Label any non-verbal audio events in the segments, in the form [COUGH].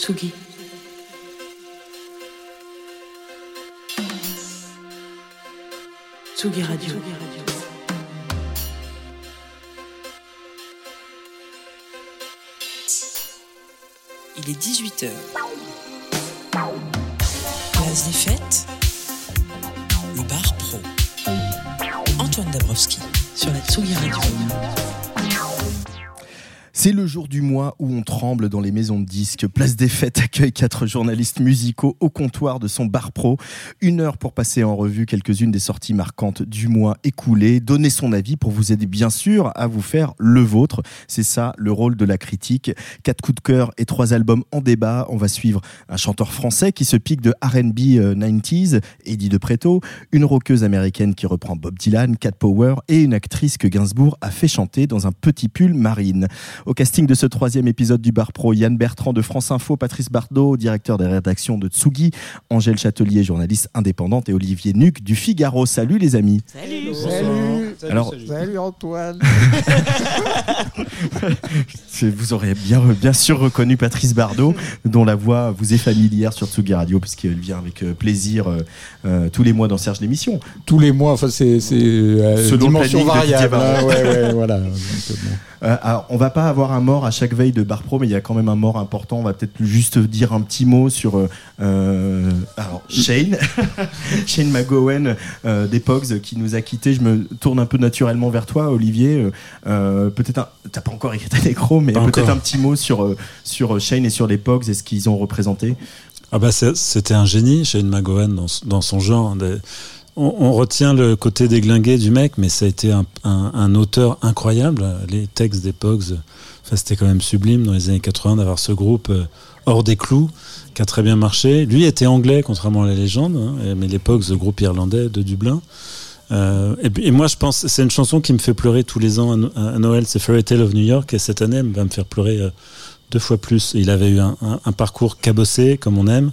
Tsugi. Tsugi Radio. Il est 18h. Place des fêtes. Le bar pro. Antoine Dabrowski sur la Tsugi Radio. C'est le jour du mois où on tremble dans les maisons de disques. Place des Fêtes accueille quatre journalistes musicaux au comptoir de son bar pro. Une heure pour passer en revue quelques-unes des sorties marquantes du mois écoulé, donner son avis pour vous aider bien sûr à vous faire le vôtre. C'est ça le rôle de la critique. Quatre coups de cœur et trois albums en débat. On va suivre un chanteur français qui se pique de R&B euh, 90s, Eddie de Preto, une rockeuse américaine qui reprend Bob Dylan, Cat Power et une actrice que Gainsbourg a fait chanter dans un petit pull marine. Au casting de ce troisième épisode du Bar Pro, Yann Bertrand de France Info, Patrice Bardot, directeur des rédactions de Tsugi, Angèle Châtelier, journaliste indépendante, et Olivier Nuc du Figaro. Salut les amis. Salut Salut Alors, Salut Antoine [LAUGHS] vous aurez bien, bien sûr reconnu Patrice Bardot, dont la voix vous est familière sur Tsugi Radio, puisqu'elle vient avec euh, plaisir euh, euh, tous les mois dans Serge l'émission. Tous les mois, enfin c'est c'est, euh, dimension variable. hein, Varro. ouais, ouais, voilà. [LAUGHS] Euh, alors, on va pas avoir un mort à chaque veille de Bar Pro, mais il y a quand même un mort important. On va peut-être juste dire un petit mot sur euh, alors Shane, [LAUGHS] Shane McGowan euh, des Pogs qui nous a quittés. Je me tourne un peu naturellement vers toi, Olivier. Euh, euh, peut-être un... t'as pas encore écrit ta nécro, mais peut-être un petit mot sur euh, sur Shane et sur les Pogs et ce qu'ils ont représenté. Ah bah c'était un génie, Shane McGowan, dans, dans son genre. Des- On, on retient le côté déglingué du mec, mais ça a été un, un- un auteur incroyable. Les textes des Pogs, enfin, c'était quand même sublime dans les années 80 d'avoir ce groupe hors des clous, qui a très bien marché. Lui était anglais, contrairement à la légende, hein, mais les Pogs, le groupe irlandais de Dublin. Euh, et, moi, je pense, c'est une chanson qui me fait pleurer tous les ans à, No- à Noël, c'est Fairy Tale of New York, et cette année, elle va me faire pleurer euh, deux fois plus. Il avait eu un, un- un parcours cabossé, comme on aime.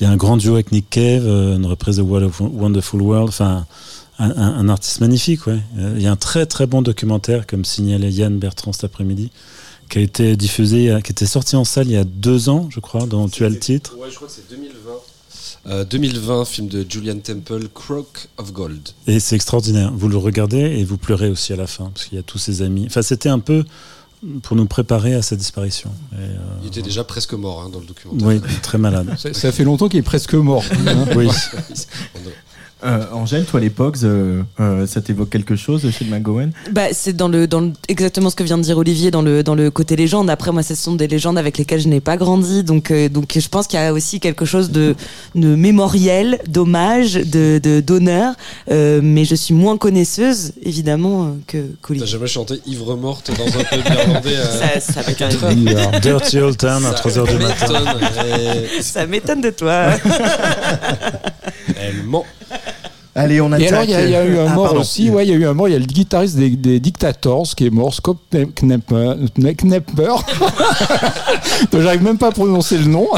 Il y a un grand duo avec Nick Cave, euh, une reprise de Wonderful World, enfin, un, artiste magnifique, ouais. Il y a un très très bon documentaire, comme signalait Yann Bertrand cet après-midi, qui a été diffusé, qui était sorti en salle il y a deux ans, je crois, dont tu as le titre. Ouais, je crois que c'est 2020. Euh, 2020, film de Julian Temple, Croak of Gold. Et c'est extraordinaire. Vous le regardez et vous pleurez aussi à la fin, parce qu'il y a tous ses amis. Enfin, c'était un peu pour nous préparer à sa disparition. Et, euh, Il était déjà presque mort hein, dans le documentaire. oui, très malade. Ça, ça fait longtemps qu'il est presque mort. hein. Oui. [LAUGHS] Euh, Angèle, toi les Pogs, euh, euh, ça t'évoque quelque chose chez McGowan Bah, c'est dans le, dans le- exactement ce que vient de dire Olivier dans le, dans le côté légende. Après, moi, ce sont des légendes avec lesquelles je n'ai pas grandi. Donc, euh, donc je pense qu'il y a aussi quelque chose de, de mémoriel, d'hommage, de, de, d'honneur. Euh, mais je suis moins connaisseuse, évidemment, que, T'as qu'Olivier. jamais chanté Ivre morte dans un pub irlandais à Ça, ça m'est 4 heures? Dirty Old Town à Ça 3h du matin. Et Ça m'étonne de toi. Elle ment. Allez, on attaque. Et alors, il y, a- il y a eu un Ah, mort pardon. aussi. Ouais, il y a eu un mort. Il y a le guitariste des, des Dictators qui est mort, Scott Knepper. Knepper. [LAUGHS] Donc, j'arrive même pas à prononcer le nom.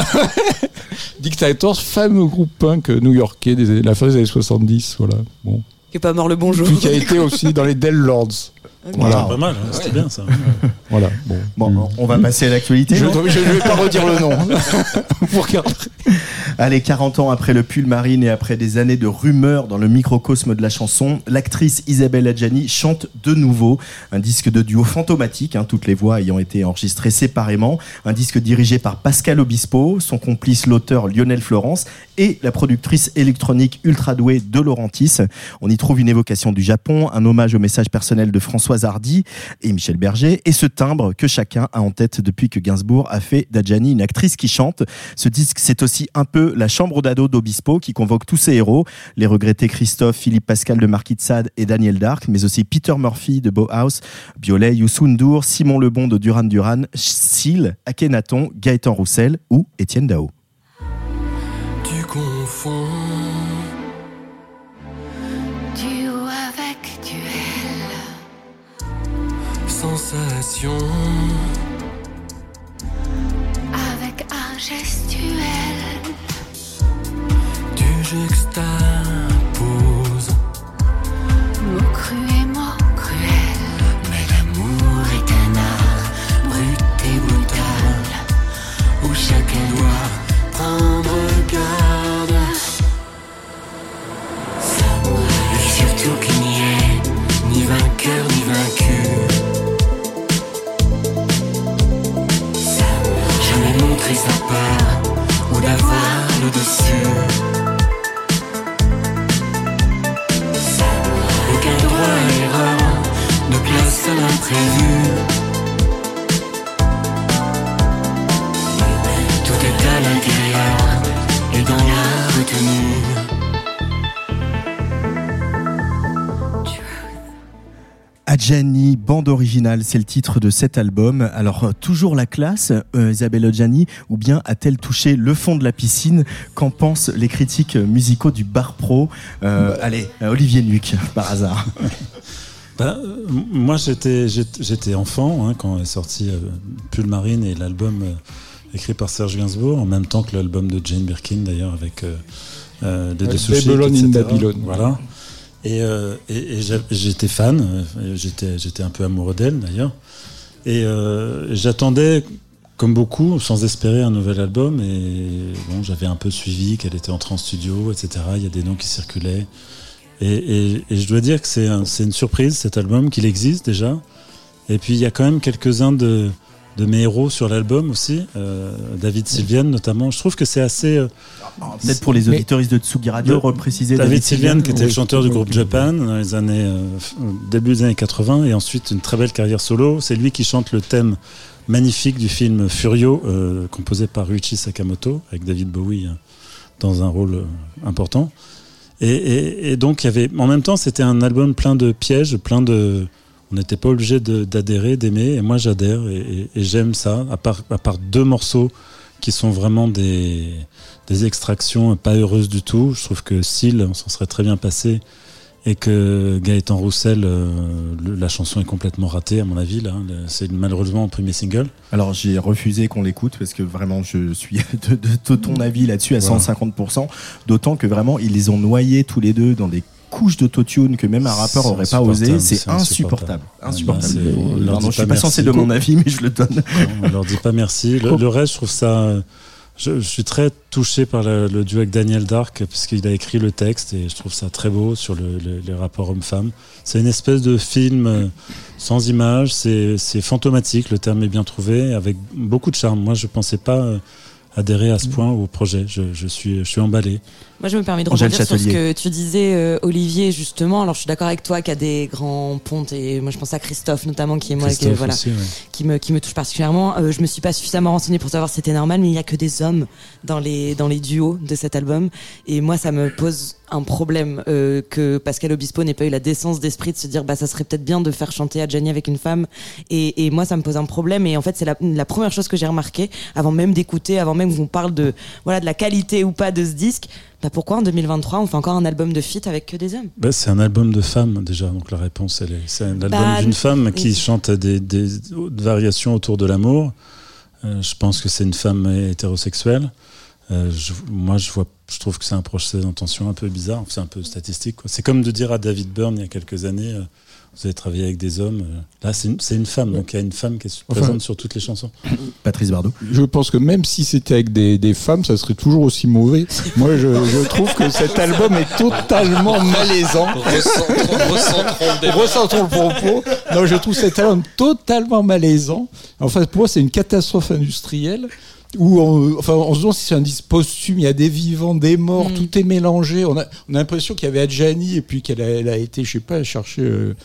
[LAUGHS] Dictators, fameux groupe punk new-yorkais de la fin des années 70. Voilà. Bon. Qui est pas mort le bonjour. Puis qui a été aussi dans les Dell Lords. Voilà. Pas mal, hein, c'était bien ça. [LAUGHS] Voilà. Bon. Bon, on va passer à l'actualité. Je ne vais pas redire le nom. [LAUGHS] Vous regarderez. Allez, 40 ans après le pull marine et après des années de rumeurs dans le microcosme de la chanson, l'actrice Isabelle Adjani chante de nouveau un disque de duo fantomatique, hein, toutes les voix ayant été enregistrées séparément, un disque dirigé par Pascal Obispo, son complice l'auteur Lionel Florence et la productrice électronique ultra douée de Laurentis. On y trouve une évocation du Japon, un hommage au message personnel de Françoise Hardy et Michel Berger et ce timbre que chacun a en tête depuis que Gainsbourg a fait d'Adjani une actrice qui chante. Ce disque, c'est aussi un peu La Chambre d'ado d'Obispo qui convoque tous ses héros, les regrettés Christophe, Philippe Pascal de Marquis de Sade et Daniel Dark, mais aussi Peter Murphy de Bauhaus, Biolay, Youssou N'Dour, Simon Lebon de Duran Duran, Seal, Akhenaton, Gaëtan Roussel ou Étienne Dao. Avec art gestuel. Tu juxtaposes Mots crus et mots cruels. Mais l'amour est un art brut et brutal Où chacun doit prendre garde Et surtout qu'il n'y ait ni vainqueur ni dessus Aucun droit à l'erreur, de place à l'imprévu. Adjani, bande originale, c'est le titre de cet album. Alors, euh, toujours la classe, euh, Isabelle Adjani, ou bien a-t-elle touché le fond de la piscine? Qu'en pensent les critiques musicaux du bar pro? Euh, Allez, euh, Olivier Nuc, par hasard. [LAUGHS] Bah, euh, moi, j'étais enfant hein, quand est sorti euh, Pull Marine et l'album euh, écrit par Serge Gainsbourg, en même temps que l'album de Jane Birkin, d'ailleurs, avec euh, euh, des Babylon Chic, in etc. Babylon. Voilà. Et, euh, et, et j'étais fan, euh, j'étais un peu amoureux d'elle, d'ailleurs. Et euh, j'attendais, comme beaucoup, sans espérer un nouvel album. Et bon, j'avais un peu suivi qu'elle était entrée en studio, etc. Il y a des noms qui circulaient. Et, et- je dois dire que c'est un- une surprise cet album, qu'il existe déjà. Et puis il y a quand même quelques-uns de, de mes héros sur l'album aussi, euh, David Sylvian notamment. Je trouve que c'est assez. euh, Peut-être pour les auditeurs de Tsugi Radio, repréciser David Sylvian, qui était le chanteur du groupe Japan dans les années euh, début des années 80 et ensuite une très belle carrière solo. C'est lui qui chante le thème magnifique du film Furio, composé par Ryuichi Sakamoto avec David Bowie euh, dans un rôle important. Et, et- et donc il y avait, en même temps, c'était un album plein de pièges, plein de. On n'était pas obligé d'adhérer, d'aimer. Et moi, j'adhère et, et- et j'aime ça. À part, à part deux morceaux qui sont vraiment des, des extractions pas heureuses du tout. Je trouve que Seal, on s'en serait très bien passé. Et que Gaëtan Roussel, euh, le- la chanson est complètement ratée, à mon avis. là. Le- C'est malheureusement un premier single. Alors j'ai refusé qu'on l'écoute parce que vraiment je suis [LAUGHS] de, de- de ton avis là-dessus à Voilà. 150%. D'autant que vraiment ils les ont noyés tous les deux dans des couches d'autotune que même un rappeur aurait pas osé. C'est insupportable. insupportable. Leur Pardon, dit je suis pas pas censé de mon avis, mais je le donne. On leur dit pas merci. Le, le reste, je trouve ça. Je, je suis très touché par le, le duo avec Daniel Dark, puisqu'il a écrit le texte et je trouve ça très beau sur le, le- les rapports hommes-femmes. C'est une espèce de film euh, sans image, c'est fantomatique, le terme est bien trouvé, avec beaucoup de charme. Moi, je pensais pas euh, adhérer à ce point au projet. Je, je suis, je suis emballé. Moi, je me permets de Angèle rebondir sur ce que tu disais, euh, Olivier, justement. Alors, je suis d'accord avec toi qu'il y a des grands pontes, et moi, je pense à Christophe, notamment, qui est moi, qui, voilà, aussi, ouais. qui me, qui me touche particulièrement. Euh, je me suis pas suffisamment renseignée pour savoir si c'était normal, mais il y a que des hommes dans les, dans les duos de cet album. Et moi, ça me pose un problème euh, que Pascal Obispo n'ait pas eu la décence d'esprit de se dire, bah, ça serait peut-être bien de faire chanter Adjani avec une femme. Et, et moi, ça me pose un problème. Et en fait, c'est la, la première chose que j'ai remarqué, avant même d'écouter, avant même qu'on parle de, voilà, de la qualité ou pas de ce disque. Bah pourquoi en 2023 on fait encore un album de feat avec que des hommes? Bah, c'est un album de femmes déjà, donc la réponse elle est. C'est un album Bah, d'une femme qui oui. chante des, des variations autour de l'amour. Euh, je pense que c'est une femme hétérosexuelle. Euh, je- moi, je vois, je trouve que c'est un procès d'intention un peu bizarre. C'est un peu statistique. C'est comme de dire à David Byrne il y a quelques années, euh, vous avez travaillé avec des hommes. euh, là, c'est une, femme, donc il y a une femme qui est Enfin- présente sur toutes les chansons. [COUGHS] Patrice Bardot. Je pense que même si c'était avec des, des femmes, ça serait toujours aussi mauvais. Moi, je, je trouve que cet [LAUGHS] album est totalement malaisant. Recentrons recentrons le débat. Recentrons le propos. Non, je trouve cet album totalement malaisant. En fait, pour moi, c'est une catastrophe industrielle. Où on, enfin, on se demande si c'est un disque posthume, il y a des vivants, des morts, Mm. tout est mélangé. On a, on a l'impression qu'il y avait Adjani et puis qu'elle a, elle a été, je sais pas, chercher euh,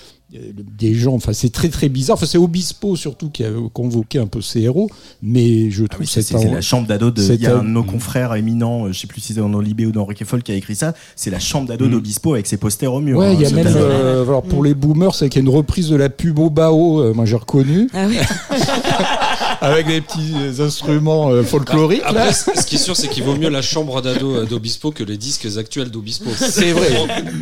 des gens. Enfin, c'est très très bizarre. Enfin, c'est Obispo surtout qui a convoqué un peu ces héros, mais je Ah trouve oui, c'est la chambre d'ado de. Il y a un de nos confrères éminents, euh, je sais plus si c'est dans Libé ou dans Rick et Folk qui a écrit ça. C'est la chambre d'ado d'Obispo avec ses posters au mur. Ouais, hein, il y a ce même, euh, alors pour les boomers, c'est qu'il y a une reprise de la pub au Bao, euh, moi j'ai reconnu, Ah oui. [LAUGHS] avec des petits instruments euh, folkloriques. Après, ce qui est sûr, c'est qu'il vaut mieux la chambre d'ado euh, d'Obispo que les disques actuels d'Obispo. C'est vrai.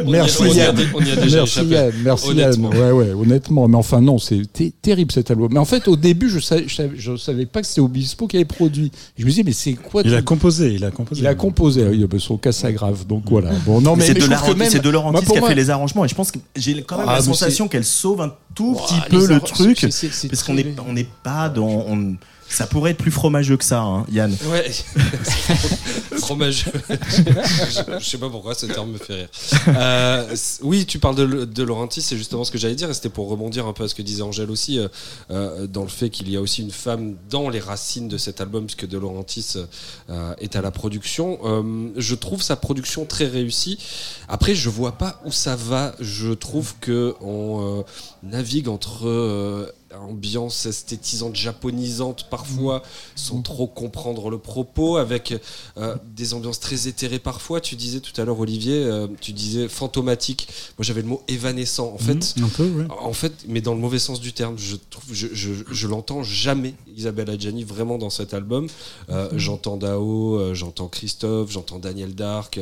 On- Merci Yann. on y a déjà merci échappé. Yann. Merci Honnêtement. Yann. Ouais, ouais, honnêtement. Mais enfin, non, c'est terrible cet album. Mais en fait, au début, je savais, je savais, je savais pas que c'était Obispo qui avait produit. Je me disais, mais c'est quoi Il a composé, il a composé. Il a composé, oui, bah, son cas ça grave. Donc voilà. Bon, non, mais, c'est mais de, c'est de pour qui a fait les arrangements et je pense que j'ai quand même Ah, la sensation qu'elle sauve un tout petit peu le truc parce qu'on n'est on n'est pas dans on- ça pourrait être plus fromageux que ça hein, Yann Ouais, [LAUGHS] fromage. je, je sais pas pourquoi ce terme me fait rire. Euh, oui, tu parles de, de Laurentis, c'est justement ce que j'allais dire, et c'était pour rebondir un peu à ce que disait Angèle aussi, euh, euh, dans le fait qu'il y a aussi une femme dans les racines de cet album, puisque De Laurentis euh, est à la production. Euh, je trouve sa production très réussie. Après, je vois pas où ça va. Je trouve que on euh, navigue entre euh, ambiance esthétisante, japonisante parfois, sans trop comprendre le propos, avec euh, des ambiances très éthérées parfois. Tu disais tout à l'heure, Olivier, euh, tu disais fantomatique. Moi, j'avais le mot évanescent. En fait, Un peu, oui. en fait, mais dans le mauvais sens du terme, je trouve, je, je, je l'entends jamais Isabelle Adjani vraiment dans cet album. Euh, J'entends Dao, j'entends Christophe, j'entends Daniel Dark.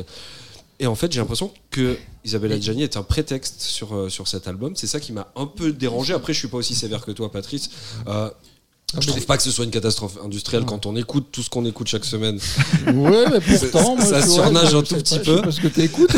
Et en fait, j'ai l'impression que Isabelle Adjani est un prétexte sur, euh, sur cet album. C'est ça qui m'a un peu dérangé. Après, je suis pas aussi sévère que toi, Patrice. Euh, je trouve pas que ce soit une catastrophe industrielle quand on écoute tout ce qu'on écoute chaque semaine. [LAUGHS] Ouais, mais pourtant, moi, ça surnage un tout pas, petit je sais peu. pas ce que t'écoutes. [LAUGHS] [LAUGHS]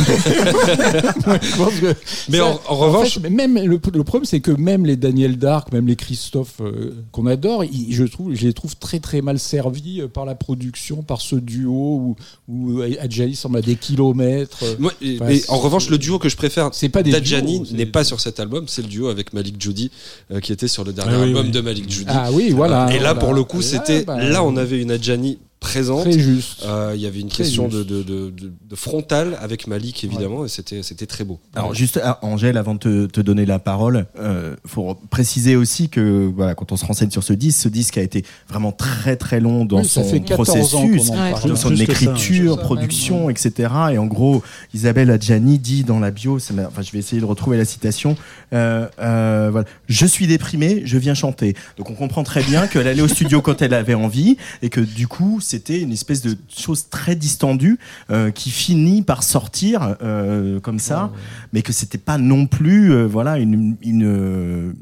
Mais ça- en- en revanche- fait, même le, le problème, c'est que même les Daniel Dark, même les Christophe euh, qu'on adore, ils- je trouve, je les trouve très très mal servis euh, par la production, par ce duo où, où Adjani semble à des kilomètres. euh, Moi, et- Enfin, mais en revanche, le duo que je préfère C'est pas des d'Adjani n'est pas sur cet album, c'est le duo avec Malik Judy euh, qui était sur le dernier Ah oui, album oui. de Malik Judy. Ah oui, voilà. Et là, voilà. pour le coup, là, c'était bah, là, on avait une Adjani présente. Très juste. Euh, Il y avait une Très question de, de, de, de- de frontal avec Malik, évidemment, et c'était c'était très beau. Alors juste ah, Angèle, avant de te, te donner la parole, euh, faut préciser aussi que voilà, quand on se renseigne sur ce disque, ce disque a été vraiment très très long dans Oui, ça son fait 14 ans processus, dans son ça, écriture, production, etc. Et en gros, Isabelle Adjani dit dans la bio, enfin, je vais essayer de retrouver la citation. euh, euh, voilà, je suis déprimée, je viens chanter. Donc on comprend très bien qu'elle allait au studio quand elle avait envie et que du coup c'était une espèce de chose très distendue euh, qui finit par sortir euh, comme ça, mais que c'était pas non plus euh, voilà une, une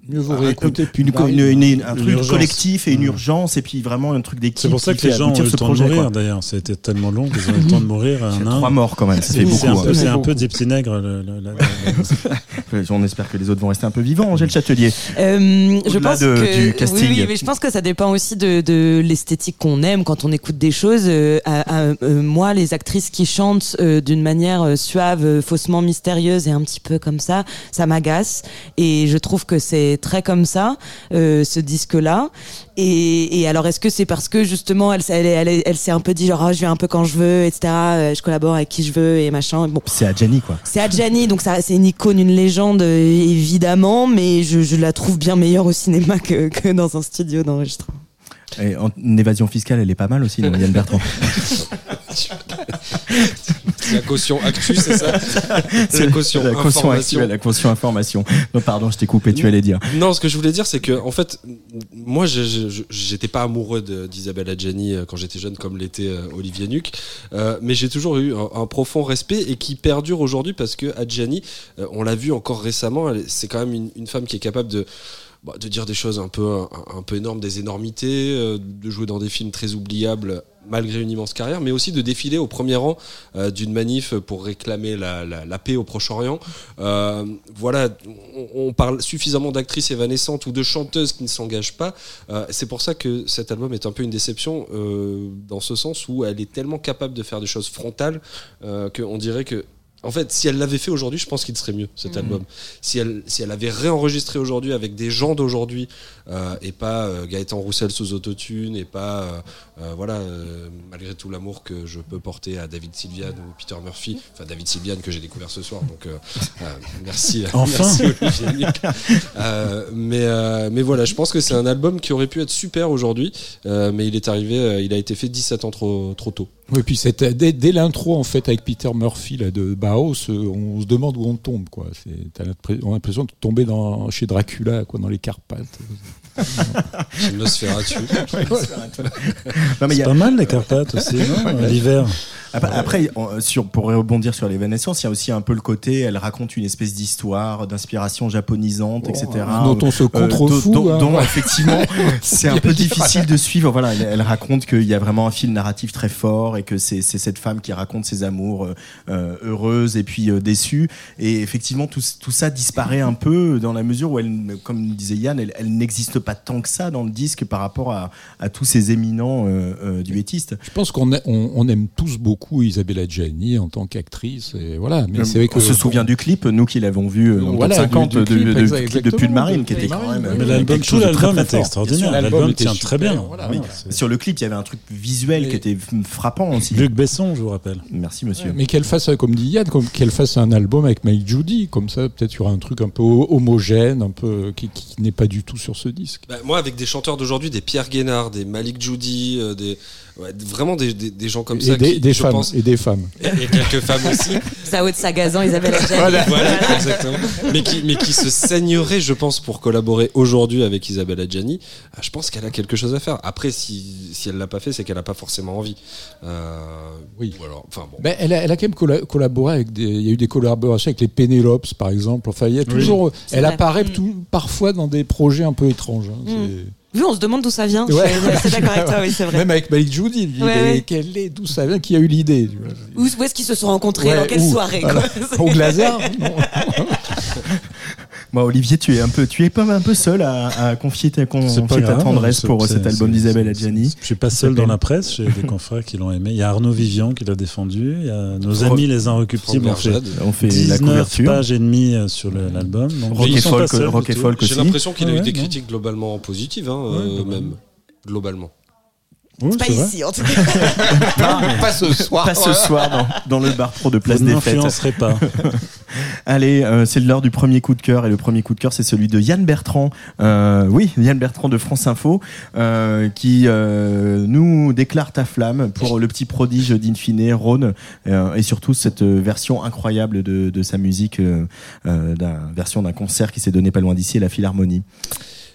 une- un truc collectif et une Mmh. urgence et puis vraiment un truc d'équipe. C'est pour ça qui que les gens ont eu ce le temps de projet, mourir quoi. d'ailleurs. Ça a été tellement long qu'ils ont eu le temps de mourir [LAUGHS] un C'est à un. trois morts quand même, C'est beaucoup. hein. c'est un peu des petits nègres. le- le- la- la- [LAUGHS] On espère que les autres vont rester un peu vivants. Angèle Châtelier. Euh, je Au-delà pense de- que. Oui, mais je pense que ça dépend aussi de, de l'esthétique qu'on aime quand on écoute des choses. Euh, à- à- euh, moi, les actrices qui chantent euh, d'une manière suave, faussement mystérieuse et un petit peu comme ça, ça m'agace. Et je trouve que c'est très comme ça, ce disque-là. Et, et alors, est-ce que c'est parce que justement, elle, s'est- elle, elle, s'est un peu dit genre, Ah, je viens un peu quand je veux, etc. je collabore avec qui je veux et machin. Bon, C'est Adjani quoi. c'est Adjani, donc ça, c'est une icône, une légende, évidemment, mais je, je la trouve bien meilleure au cinéma que, que dans un studio d'enregistrement. Et en une évasion fiscale, elle est pas mal aussi, [LAUGHS] non, Yann Bertrand. C'est la caution actu, c'est ça C'est la caution la caution information. actuelle, la caution information. Non, pardon, je t'ai coupé, tu allais dire. Non, ce que je voulais dire, c'est que en fait, moi, j'étais pas amoureux d'Isabelle Adjani euh, quand j'étais jeune, comme l'était euh, Olivier Nuc, Euh, mais j'ai toujours eu un, un profond respect et qui perdure aujourd'hui parce que Adjani, euh, on l'a vu encore récemment, c'est quand même une, une femme qui est capable de bah, de dire des choses un peu un, peu énormes, des énormités, euh, de jouer dans des films très oubliables malgré une immense carrière, mais aussi de défiler au premier rang euh, d'une manif pour réclamer la, paix au Proche-Orient. Euh, voilà, on, on parle suffisamment d'actrices évanescentes ou de chanteuses qui ne s'engagent pas. C'est pour ça que cet album est un peu une déception dans ce sens où elle est tellement capable de faire des choses frontales qu'on dirait que En fait, si elle l'avait fait aujourd'hui, je pense qu'il serait mieux cet Mhm. album. Si elle, si elle avait réenregistré aujourd'hui avec des gens d'aujourd'hui euh, et pas euh, Gaëtan Roussel sous autotune et pas euh, euh, voilà euh, malgré tout l'amour que je peux porter à David Sylvian ou Peter Murphy, enfin David Sylvian que j'ai découvert ce soir. Donc euh, euh, merci. Enfin. merci. Euh, mais euh, mais voilà, je pense que c'est un album qui aurait pu être super aujourd'hui, euh, mais il est arrivé, euh, il a été fait 17 ans trop trop tôt. Oui, puis c'était dès, dès l'intro en fait avec Peter Murphy là, de Bauhaus, euh, on se demande où on tombe quoi. On a l'impression de tomber dans, chez Dracula quoi, dans les Carpates. Chez Nosferatu. [LAUGHS] C'est a- pas mal les Carpates aussi, non L'hiver. Après, après, on- sur, pour rebondir sur l'évanescence, il y a aussi un peu le côté, elle raconte une espèce d'histoire, d'inspiration japonisante, etc. dont on se contrefout, dont, hein. dont, effectivement, [LAUGHS] c'est un peu difficile de suivre. Voilà, elle, elle raconte qu'il y a vraiment un fil narratif très fort et que c'est c'est cette femme qui raconte ses amours euh, euh, heureuses et puis euh, déçues. Et effectivement, tout, tout ça disparaît un peu dans la mesure où elle, comme disait Yann, elle, elle n'existe pas tant que ça dans le disque par rapport à, à tous ces éminents euh, euh, duettistes. Je pense qu'on a- on, on aime tous beaucoup Isabella Gianni en tant qu'actrice. Et voilà, mais c'est vrai que on se souvient du clip, nous qui l'avons vu euh, dans Voilà, top 50 du- du de, clip, de, clip Pull Marine, de qui était quand même oui. Mais euh, l'album, quelque tout chose de très, très était extraordinaire. L'album tient très bien. voilà. Oui. C'est- Sur le clip, il y avait un truc visuel qui était frappant aussi. Luc Besson, je vous rappelle. Merci monsieur. Mais qu'elle fasse, comme dit Yann, qu'elle fasse un album avec Mike Judy, comme ça peut-être il y aura un truc un peu ho- homogène, un peu qui, qui n'est pas du tout sur ce disque. Bah, moi, avec des chanteurs d'aujourd'hui, des Pierre Guénard, des Malik Judy, euh, des, ouais, vraiment des, des, des gens comme et ça. des, qui, des je femmes, pense- et des femmes. et, et quelques femmes aussi. [LAUGHS] Sao de Sagazan, Isabelle Adjani. Voilà. voilà, exactement. Mais qui, mais qui se saigneraient, je pense, pour collaborer aujourd'hui avec Isabelle Adjani. Ah, Je pense qu'elle a quelque chose à faire. Après, si, si elle l'a pas fait, c'est qu'elle a pas forcément envie. Euh, Oui. ou alors, enfin bon. Ben, elle, a, elle a quand même colla- collaboré avec des. Il y a eu des collaborations avec les Pénélopes, par exemple. Enfin, il y a toujours. Elle vrai. apparaît Mm. tout, parfois dans des projets un peu étranges. hein. C'est- Oui, on se demande d'où ça vient. Ouais. Je suis assez d'accord avec toi, oui, c'est vrai. Même avec Malik Judy, Ouais, ouais. quelle est, d'où ça vient, qui a eu l'idée. Où, où est-ce qu'ils se sont rencontrés Dans quelle où soirée Voilà. Au Glaser [LAUGHS] Olivier, tu es un peu, tu es pas un peu seul à, à confier ta, C'est confier pas ta grave, tendresse pour c'est- cet album d'Isabelle Adjani. Je suis pas seul dans la presse, j'ai des confrères qui l'ont aimé. Il y a Arnaud Vivian qui l'a défendu, il y a nos amis les Inrecuptibles ont fait. On fait la 19 couverture. pages et demie euh, sur l'album. Rock et folk, rock et folk J'ai l'impression qu'il a eu des critiques globalement positives, hein, euh, globalement. même. Globalement. Oui, Pas ici, en tout cas. [LAUGHS] Pas ce soir. Pas ce soir dans, dans le bar pro de Vous Place des Fêtes. n'influencerez pas. [LAUGHS] Allez, euh, c'est l'heure du premier coup de cœur et le premier coup de cœur c'est celui de Yann Bertrand. Euh, oui, Yann Bertrand de France Info euh, qui euh, nous déclare ta flamme pour le petit prodige d'Infine, Rhône euh, et surtout cette version incroyable de, de sa musique, euh, euh, d'un version d'un concert qui s'est donné pas loin d'ici, à la Philharmonie.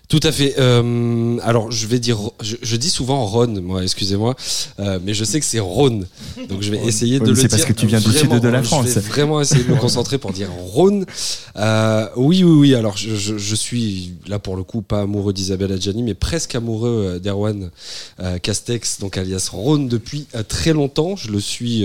Tout à fait. Euh, alors, je vais dire, je, je dis souvent Rhône, moi, excusez-moi, euh, mais je sais que c'est Rhône, donc je vais essayer de le c'est dire. parce que tu viens du sud de la Je France. vais vraiment essayer de me concentrer pour dire Rhône. Euh, oui, oui, oui. Alors, je, je, je suis là pour le coup pas amoureux d'Isabelle Adjani, mais presque amoureux d'Erwan Castex, donc alias Rhône depuis très longtemps. Je le suis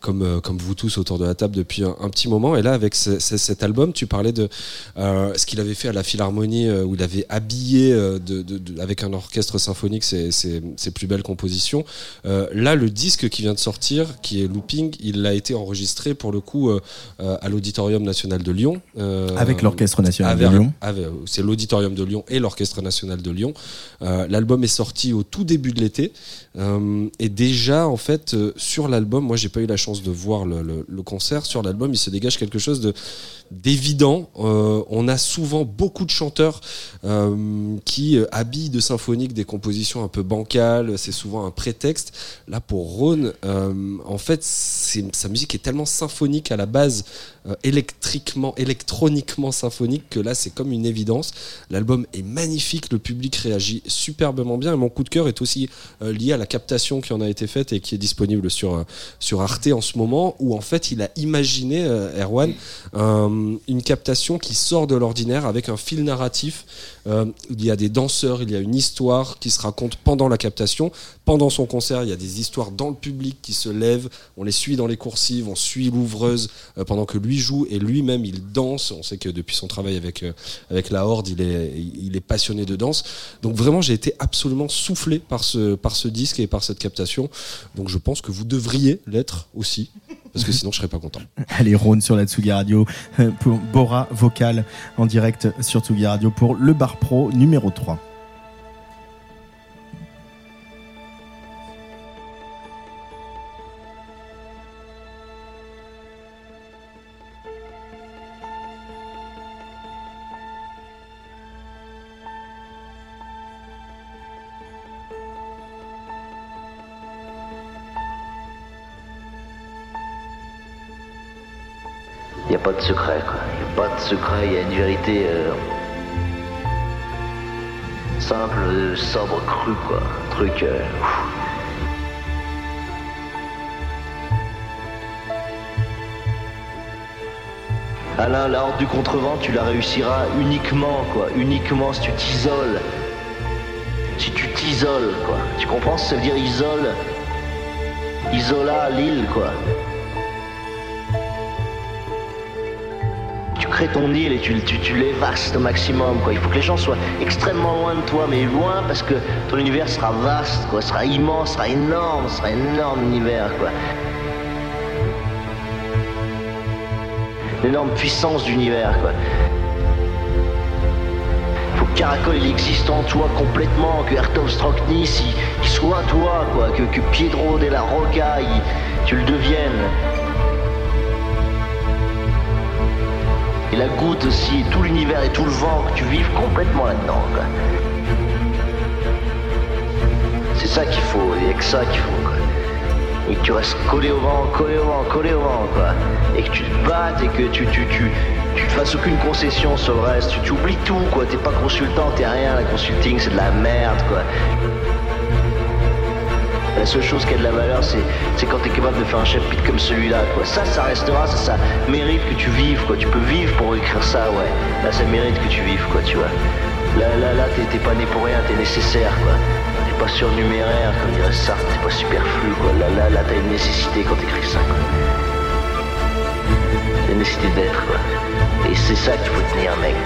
comme comme vous tous autour de la table depuis un, un petit moment. Et là, avec ce- ce- cet album, tu parlais de ce qu'il avait fait à la Philharmonie, où il avait habillé euh, de, de- de- avec un orchestre symphonique ses, ses- ses plus belles compositions. Euh, là, le disque qui vient de sortir, qui est Looping, il a été enregistré pour le coup euh, euh, à l'Auditorium national de Lyon. euh, Avec l'Orchestre National avec- de Lyon. c'est l'Auditorium de Lyon et l'Orchestre National de Lyon. Euh, l'album est sorti au tout début de l'été. Euh, et déjà, en fait, euh, sur l'album, moi, j'ai pas eu la chance de voir le, le- le concert. Sur l'album, il se dégage quelque chose de d'évident. Euh, on a souvent beaucoup de chanteurs euh, qui euh, habillent de symphonique des compositions un peu bancales. C'est souvent un prétexte. Là, pour Rhône, euh, en fait, sa musique est tellement symphonique à la base, euh, électriquement, électroniquement symphonique, que là, c'est comme une évidence. L'album est magnifique, le public réagit superbement bien. Et mon coup de cœur est aussi euh, lié à la captation qui en a été faite et qui est disponible sur, euh, sur Arte en ce moment, où en fait, il a imaginé, euh, Erwan, un- une captation qui sort de l'ordinaire avec un fil narratif. Euh, il y a des danseurs, il y a une histoire qui se raconte pendant la captation. Pendant son concert, il y a des histoires dans le public qui se lèvent. On les suit dans les coursives, on suit l'ouvreuse euh, pendant que lui joue et lui-même il danse. On sait que depuis son travail avec, euh, avec la Horde, il est, il est passionné de danse. Donc vraiment, j'ai été absolument soufflé par ce, par ce disque et par cette captation. Donc je pense que vous devriez l'être aussi. parce que sinon je serais pas content. [LAUGHS] Allez, Rhône sur la Tsugi Radio euh, pour Bora Vocal en direct sur Tsugi Radio pour le Bar Pro numéro 3. Pas de secret, quoi. Il n'y a pas de secret, il y a une vérité euh, simple, sobre, crue, quoi. Un truc. euh. Alain, la horde du contrevent, tu la réussiras uniquement, quoi. Uniquement si tu t'isoles. Si tu t'isoles, quoi. Tu comprends ce que ça veut dire isole? Isola, l'île, quoi. Crées ton île et tu, tu, au maximum. Quoi. Il faut que les gens soient extrêmement loin de toi, mais loin parce que ton univers sera vaste, quoi. sera immense, sera énorme, sera énorme univers. L'énorme puissance d'univers. Quoi. Faut que Caracol il existe en toi complètement, que Ertov Stroknis il, soit toi, quoi. Que, que Piedro de la Roca tu le deviennes. Et la goutte aussi, et tout l'univers et tout le vent, que tu vives complètement là-dedans. C'est ça qu'il faut, a que ça qu'il faut. Quoi. Et que tu restes collé au vent, collé au vent, collé au vent, quoi. Et que tu te battes et que tu, tu, tu, tu fasses aucune concession sur le reste. Tu, tu oublies tout, quoi. T'es pas consultant, t'es rien. La consulting, c'est de la merde, quoi. La seule chose qui a de la valeur, c'est, quand tu es capable de faire un chapitre comme celui-là. Quoi. Ça, ça restera, ça, ça mérite que tu vives. Tu peux vivre pour écrire ça, ouais. Là, ça mérite que tu vives, quoi, tu vois. Là, là, là, t'es, t'es pas né pour rien, t'es nécessaire, quoi. T'es pas surnuméraire, comme dirait Sartre, t'es pas superflu, quoi. Là, là, là, t'as une nécessité quand t'écris ça, quoi. T'as une nécessité d'être, quoi. Et c'est ça qu'il faut tenir, mec.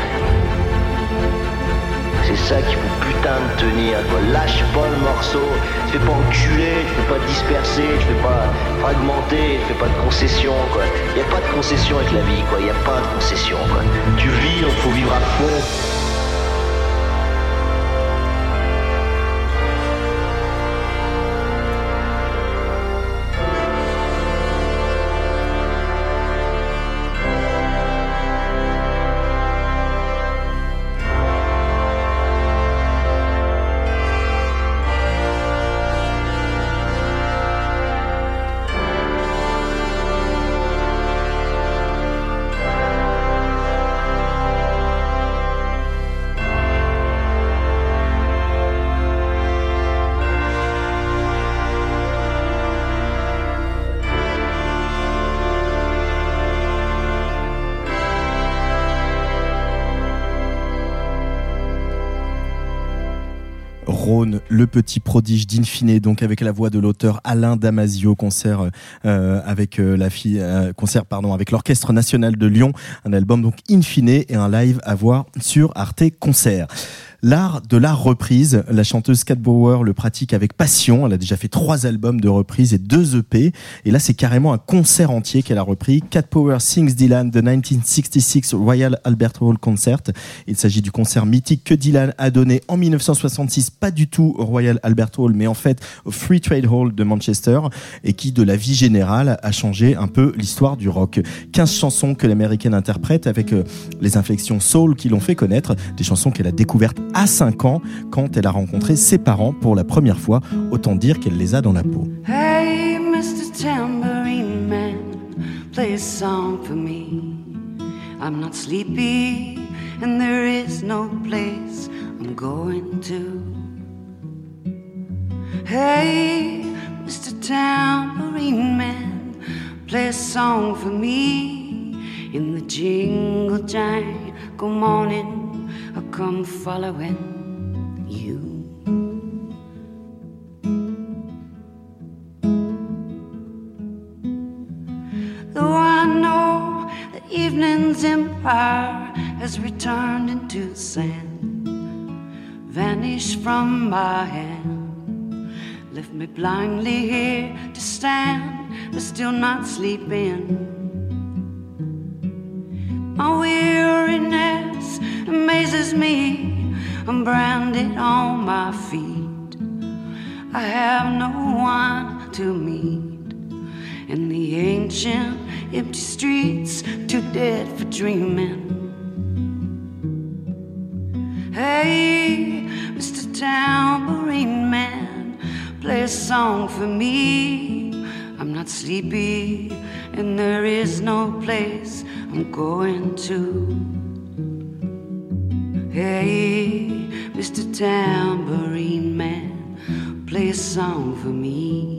C'est ça qu'il faut putain de tenir, quoi. Lâche pas le morceau. Tu fais pas enculer, tu fais pas disperser, tu fais pas fragmenter, tu fais pas de concession, quoi. Y a pas de concession avec la vie, quoi. Y a pas de concession, quoi. Tu vis, donc faut vivre à fond. Le petit prodige d'Infine, donc avec la voix de l'auteur Alain Damasio, concert euh, avec euh, la fille, euh, concert pardon avec l'Orchestre National de Lyon, un album donc Infine et un live à voir sur Arte Concert. L'art de la reprise, la chanteuse Kat Bauer le pratique avec passion. Elle a déjà fait trois albums de reprise et deux EP. Et là, c'est carrément un concert entier qu'elle a repris. Cat Power Sings Dylan, The 1966 Royal Albert Hall Concert. Il s'agit du concert mythique que Dylan a donné en 1966, pas du tout au Royal Albert Hall, mais en fait au Free Trade Hall de Manchester, et qui, de la vie générale, a changé un peu l'histoire du rock. 15 chansons que l'américaine interprète avec euh, les inflexions soul qui l'ont fait connaître, des chansons qu'elle a découvertes à 5 ans quand elle a rencontré ses parents pour la première fois. Autant dire qu'elle les a dans la peau. Hey, Mr. Tambourine Man, play a song for me. I'm not sleepy, and there is no place I'm going to. Hey, Mr. Tambourine Man, play a song for me in the jingle jangle morning. Come following you. Though I know the evening's empire has returned into sand, vanished from my hand. left me blindly here to stand, but still not sleeping. My amazes me. I'm branded on my feet. I have no one to meet in the ancient empty streets, too dead for dreaming. Hey, Mr. Tambourine Man, play a song for me. I'm not sleepy, and there is no place I'm going to. Hey, Mr. Tambourine Man, play a song for me.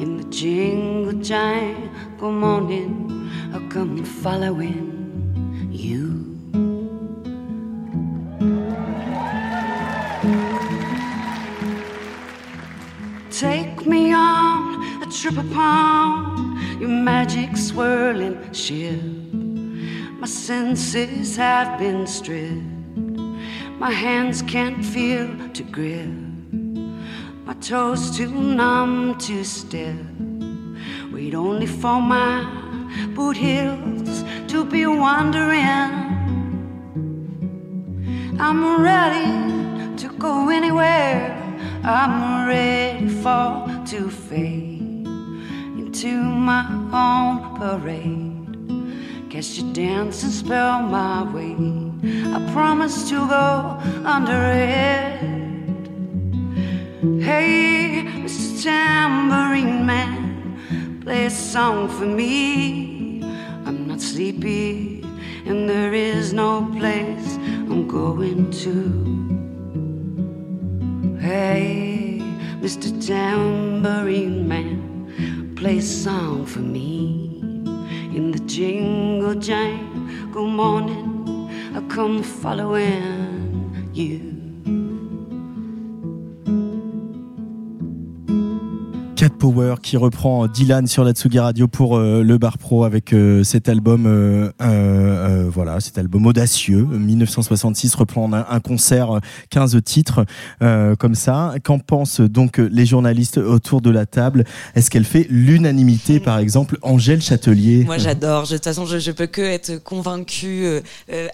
In the jingle jangle morning, I'll come following you. Take me on a trip upon your magic swirling ship. My senses have been stripped. My hands can't feel to grip. My toes too numb to step. Wait only for my boot heels to be wandering. I'm ready to go anywhere. I'm ready for to fade into my own parade. Catch your dancing spell my way. I promise to go under it. Hey, Mr. Tambourine Man, play a song for me. I'm not sleepy, and there is no place I'm going to. Hey, Mr. Tambourine Man, play a song for me. In the jingle jangle good morning, come following you. Power qui reprend Dylan sur la Tsugi Radio pour euh, le Bar Pro avec euh, cet album euh, voilà cet album audacieux 1966 reprend un, un concert 15 titres comme ça qu'en pensent donc les journalistes autour de la table? Est-ce qu'elle fait l'unanimité par exemple Angèle Châtelier? Moi j'adore. De toute façon, je, je peux que être convaincue,